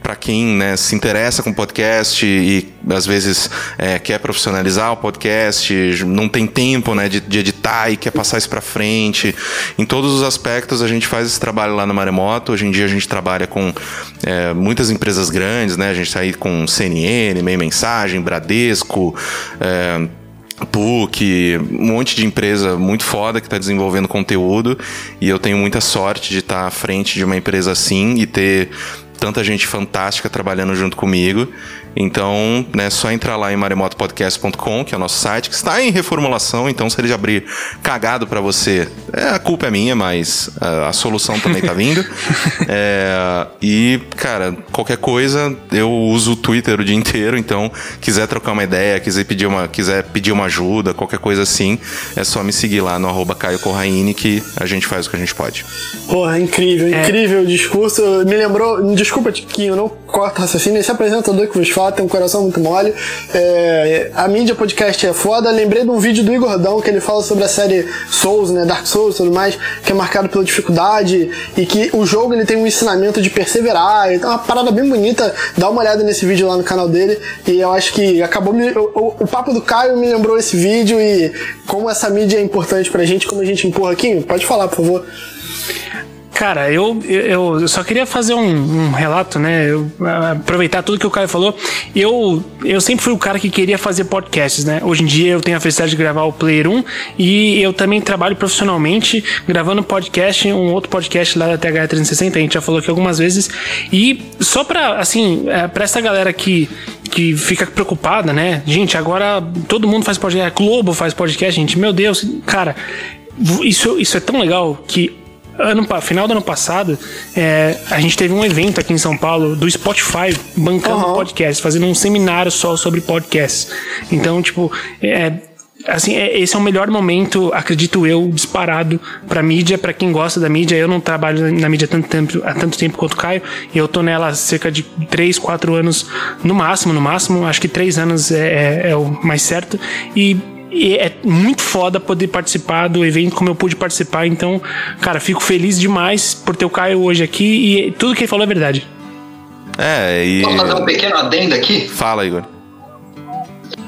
para quem né, se interessa com podcast e às vezes é, quer profissionalizar o podcast, não tem tempo né, de, de editar e quer passar isso para frente. Em todos os aspectos a gente faz esse trabalho lá no Maremoto. Hoje em dia a gente trabalha com é, muitas empresas grandes, né? A gente está aí com CNN, Meio Mensagem, Bradesco. É, PUC, um monte de empresa muito foda que está desenvolvendo conteúdo e eu tenho muita sorte de estar tá à frente de uma empresa assim e ter tanta gente fantástica trabalhando junto comigo. Então, né, só entrar lá em maremotopodcast.com, que é o nosso site, que está em reformulação, então se ele abrir cagado para você, é, a culpa é minha, mas a, a solução também tá vindo. [LAUGHS] é, e, cara, qualquer coisa, eu uso o Twitter o dia inteiro, então quiser trocar uma ideia, quiser pedir uma, quiser pedir uma ajuda, qualquer coisa assim, é só me seguir lá no arroba Caio Corraine que a gente faz o que a gente pode. Porra, incrível, é. incrível o discurso. Me lembrou, desculpa, Tiquinho, não corta raciocínio, esse apresentador que vos fala tem um coração muito mole. É, a mídia podcast é foda. Lembrei de um vídeo do Igordão que ele fala sobre a série Souls, né? Dark Souls e tudo mais, que é marcado pela dificuldade e que o jogo ele tem um ensinamento de perseverar. Então, é uma parada bem bonita. Dá uma olhada nesse vídeo lá no canal dele. E eu acho que acabou. Me, o, o, papo do Caio me lembrou esse vídeo e como essa mídia é importante pra gente, como a gente empurra aqui. Pode falar, por favor. Cara, eu, eu, só queria fazer um, um, relato, né? Eu, aproveitar tudo que o Caio falou. Eu, eu sempre fui o cara que queria fazer podcasts, né? Hoje em dia eu tenho a felicidade de gravar o Player 1 e eu também trabalho profissionalmente gravando podcast, um outro podcast lá da TH360, a gente já falou aqui algumas vezes. E só pra, assim, é, pra essa galera que, que fica preocupada, né? Gente, agora todo mundo faz podcast, a Globo faz podcast, gente. Meu Deus, cara, isso, isso é tão legal que ano, final do ano passado, é, a gente teve um evento aqui em São Paulo do Spotify bancando uhum. podcast, fazendo um seminário só sobre podcasts. Então, tipo, é, assim, é, esse é o melhor momento, acredito eu, disparado para mídia, para quem gosta da mídia. Eu não trabalho na mídia há tanto tempo, há tanto tempo quanto o Caio, e eu tô nela há cerca de 3, 4 anos no máximo, no máximo, acho que 3 anos é, é, é o mais certo. E e é muito foda poder participar do evento como eu pude participar. Então, cara, fico feliz demais por ter o Caio hoje aqui e tudo que ele falou é verdade. É, e. Posso fazer um pequeno adendo aqui? Fala, Igor.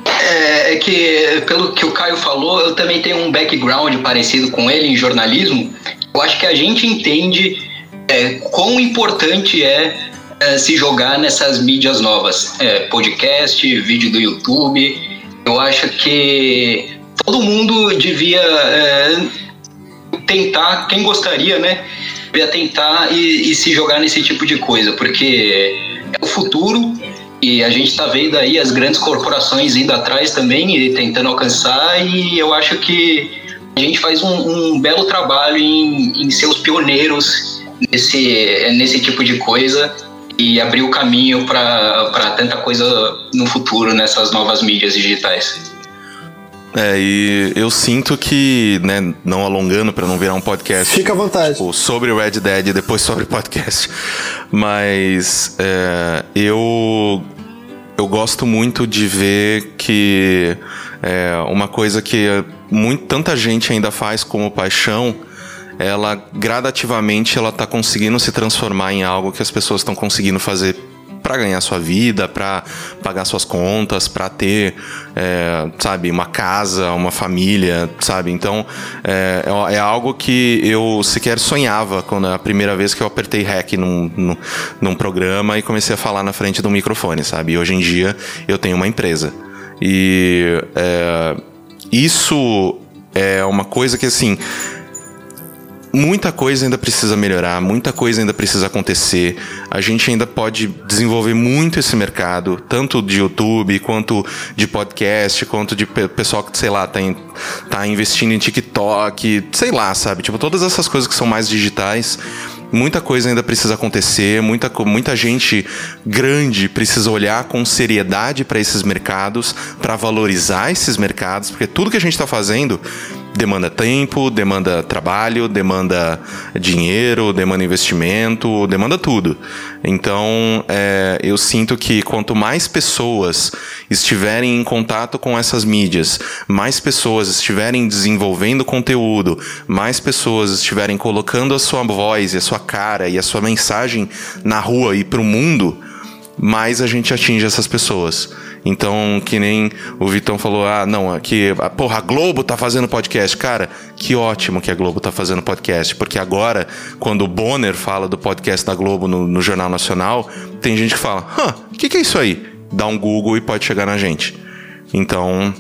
É, é que, pelo que o Caio falou, eu também tenho um background parecido com ele em jornalismo. Eu acho que a gente entende é, quão importante é, é se jogar nessas mídias novas. É, podcast, vídeo do YouTube eu acho que todo mundo devia é, tentar, quem gostaria, né? Devia tentar e, e, se jogar nesse tipo de coisa, porque é o futuro e a gente está vendo aí as grandes corporações indo atrás também e tentando alcançar, e eu acho que a gente faz um, um belo trabalho em, em ser os pioneiros nesse, nesse tipo de coisa e abrir o caminho para tanta coisa no futuro nessas novas mídias digitais. É, e eu sinto que, né, não alongando para não virar um podcast. Fica à vontade. Tipo, sobre Red Dead e depois sobre podcast. Mas é, eu, eu gosto muito de ver que é, uma coisa que muito, tanta gente ainda faz como paixão ela gradativamente ela tá conseguindo se transformar em algo que as pessoas estão conseguindo fazer para ganhar sua vida, para pagar suas contas, para ter, é, sabe, uma casa, uma família, sabe? Então é, é, é, algo que eu sequer sonhava quando a primeira vez que eu apertei REC num, num, num programa e comecei a falar na frente do microfone, sabe? E hoje em dia eu tenho uma empresa e é, isso é uma coisa que assim muita coisa ainda precisa melhorar, muita coisa ainda precisa acontecer. A gente ainda pode desenvolver muito esse mercado, tanto de YouTube, quanto de podcast, quanto de pessoal que, sei lá, tá, em, tá investindo em TikTok, sei lá, sabe? Tipo, todas essas coisas que são mais digitais. Muita coisa ainda precisa acontecer, muita, muita gente grande precisa olhar com seriedade para esses mercados, para valorizar esses mercados, porque tudo que a gente está fazendo demanda tempo, demanda trabalho, demanda dinheiro, demanda investimento, demanda tudo. Então, é, eu sinto que quanto mais pessoas estiverem em contato com essas mídias, mais pessoas estiverem desenvolvendo conteúdo, mais pessoas estiverem colocando a sua voz e a sua cara e a sua mensagem na rua e para o mundo, mais a gente atinge essas pessoas. Então, que nem o Vitão falou, ah, não, aqui, porra, a Globo tá fazendo podcast. Cara, que ótimo que a Globo tá fazendo podcast, porque agora, quando o Bonner fala do podcast da Globo no, no Jornal Nacional, tem gente que fala, hã, o que, que é isso aí? Dá um Google e pode chegar na gente. Então,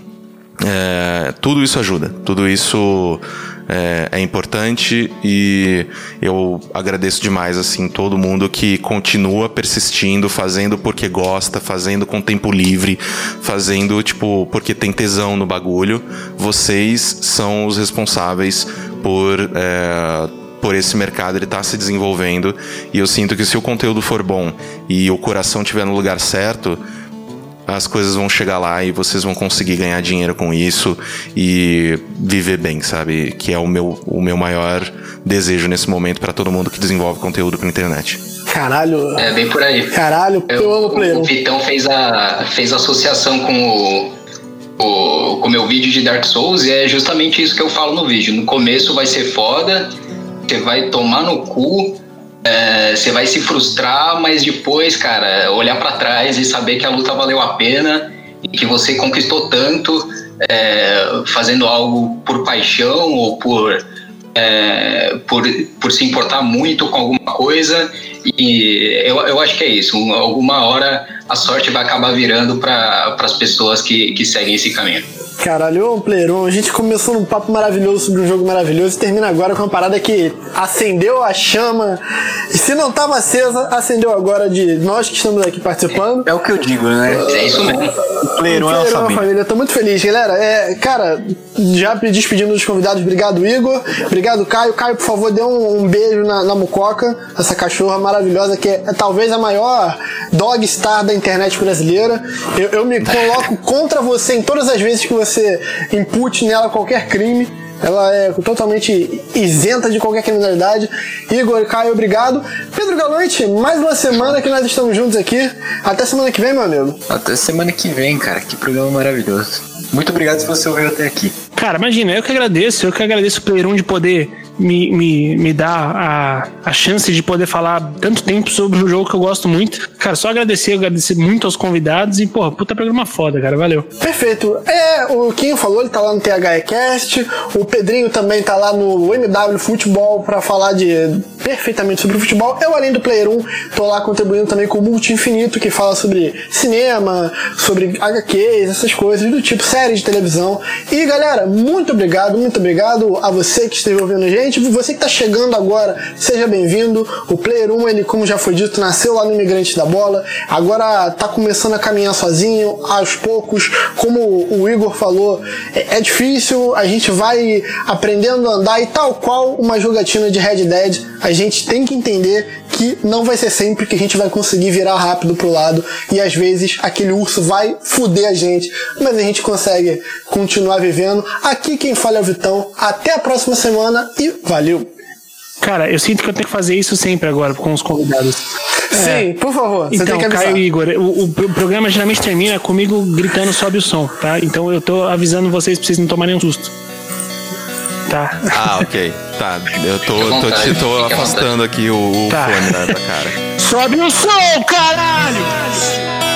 é, tudo isso ajuda, tudo isso é, é, importante e eu agradeço demais assim todo mundo que continua persistindo, fazendo porque gosta, fazendo com tempo livre, fazendo tipo porque tem tesão no bagulho. Vocês são os responsáveis por é, por esse mercado ele está se desenvolvendo e eu sinto que se o conteúdo for bom e o coração estiver no lugar certo as coisas vão chegar lá e vocês vão conseguir ganhar dinheiro com isso e viver bem, sabe? Que é o meu, o meu maior desejo nesse momento para todo mundo que desenvolve conteúdo pra internet. Caralho. É bem por aí. Caralho, eu, eu amo o Player. O Vitão fez a, fez a associação com o, o, com o meu vídeo de Dark Souls e é justamente isso que eu falo no vídeo. No começo vai ser foda, você vai tomar no cu, é, você vai se frustrar, mas depois, cara, olhar para trás e saber que a luta valeu a pena e que você conquistou tanto é, fazendo algo por paixão ou por, é, por, por se importar muito com alguma coisa. E eu, eu acho que é isso. Alguma hora a sorte vai acabar virando para as pessoas que, que seguem esse caminho. Caralho, ô Player a gente começou num papo maravilhoso sobre um jogo maravilhoso e termina agora com uma parada que acendeu a chama. E se não tava acesa, acendeu agora de nós que estamos aqui participando. É, é o que eu digo, né? É isso mesmo. O Player é uma família. família. Tô muito feliz, galera. É, cara, já despedindo dos convidados, obrigado, Igor. Obrigado, Caio. Caio, por favor, dê um, um beijo na, na Mucoca, essa cachorra maravilhosa que é, é, talvez a maior dog star da internet brasileira. Eu, eu me coloco contra você em todas as vezes que você impute nela qualquer crime. Ela é totalmente isenta de qualquer criminalidade. Igor, Caio, obrigado. Pedro Galante, mais uma semana que nós estamos juntos aqui. Até semana que vem, meu amigo. Até semana que vem, cara. Que programa maravilhoso. Muito obrigado se você ouviu até aqui. Cara, imagina, eu que agradeço. Eu que agradeço o Player 1 de poder me, me, me dá a, a chance de poder falar tanto tempo sobre um jogo que eu gosto muito. Cara, só agradecer, agradecer muito aos convidados e, porra, puta programa foda, cara. Valeu. Perfeito. É, o Kim falou, ele tá lá no THEcast, o Pedrinho também tá lá no MW Futebol para falar de perfeitamente sobre o futebol. Eu, além do Player 1, tô lá contribuindo também com o Multi Infinito, que fala sobre cinema, sobre HQs, essas coisas do tipo, série de televisão. E galera, muito obrigado, muito obrigado a você que esteve ouvindo a gente gente, você que está chegando agora, seja bem-vindo. O Player 1, ele, como já foi dito, nasceu lá no Imigrante da Bola, agora está começando a caminhar sozinho, aos poucos. Como o Igor falou, é, é difícil, a gente vai aprendendo a andar e tal qual uma jogatina de Red Dead, a gente tem que entender que não vai ser sempre que a gente vai conseguir virar rápido pro lado e às vezes aquele urso vai fuder a gente, mas a gente consegue continuar vivendo. Aqui quem fala é o Vitão. Até a próxima semana e valeu! Cara, eu sinto que eu tenho que fazer isso sempre agora com os convidados. Sim, é. por favor. Então, tem que avisar. Caio e Igor, o, o, programa geralmente termina comigo gritando sobe o som, tá? Então eu tô avisando vocês pra vocês não tomarem um susto. Tá. Ah, ok. Tá. Eu tô, tô, te, tô afastando aqui o, o tá. fone da, da cara. Sobe o som, caralho!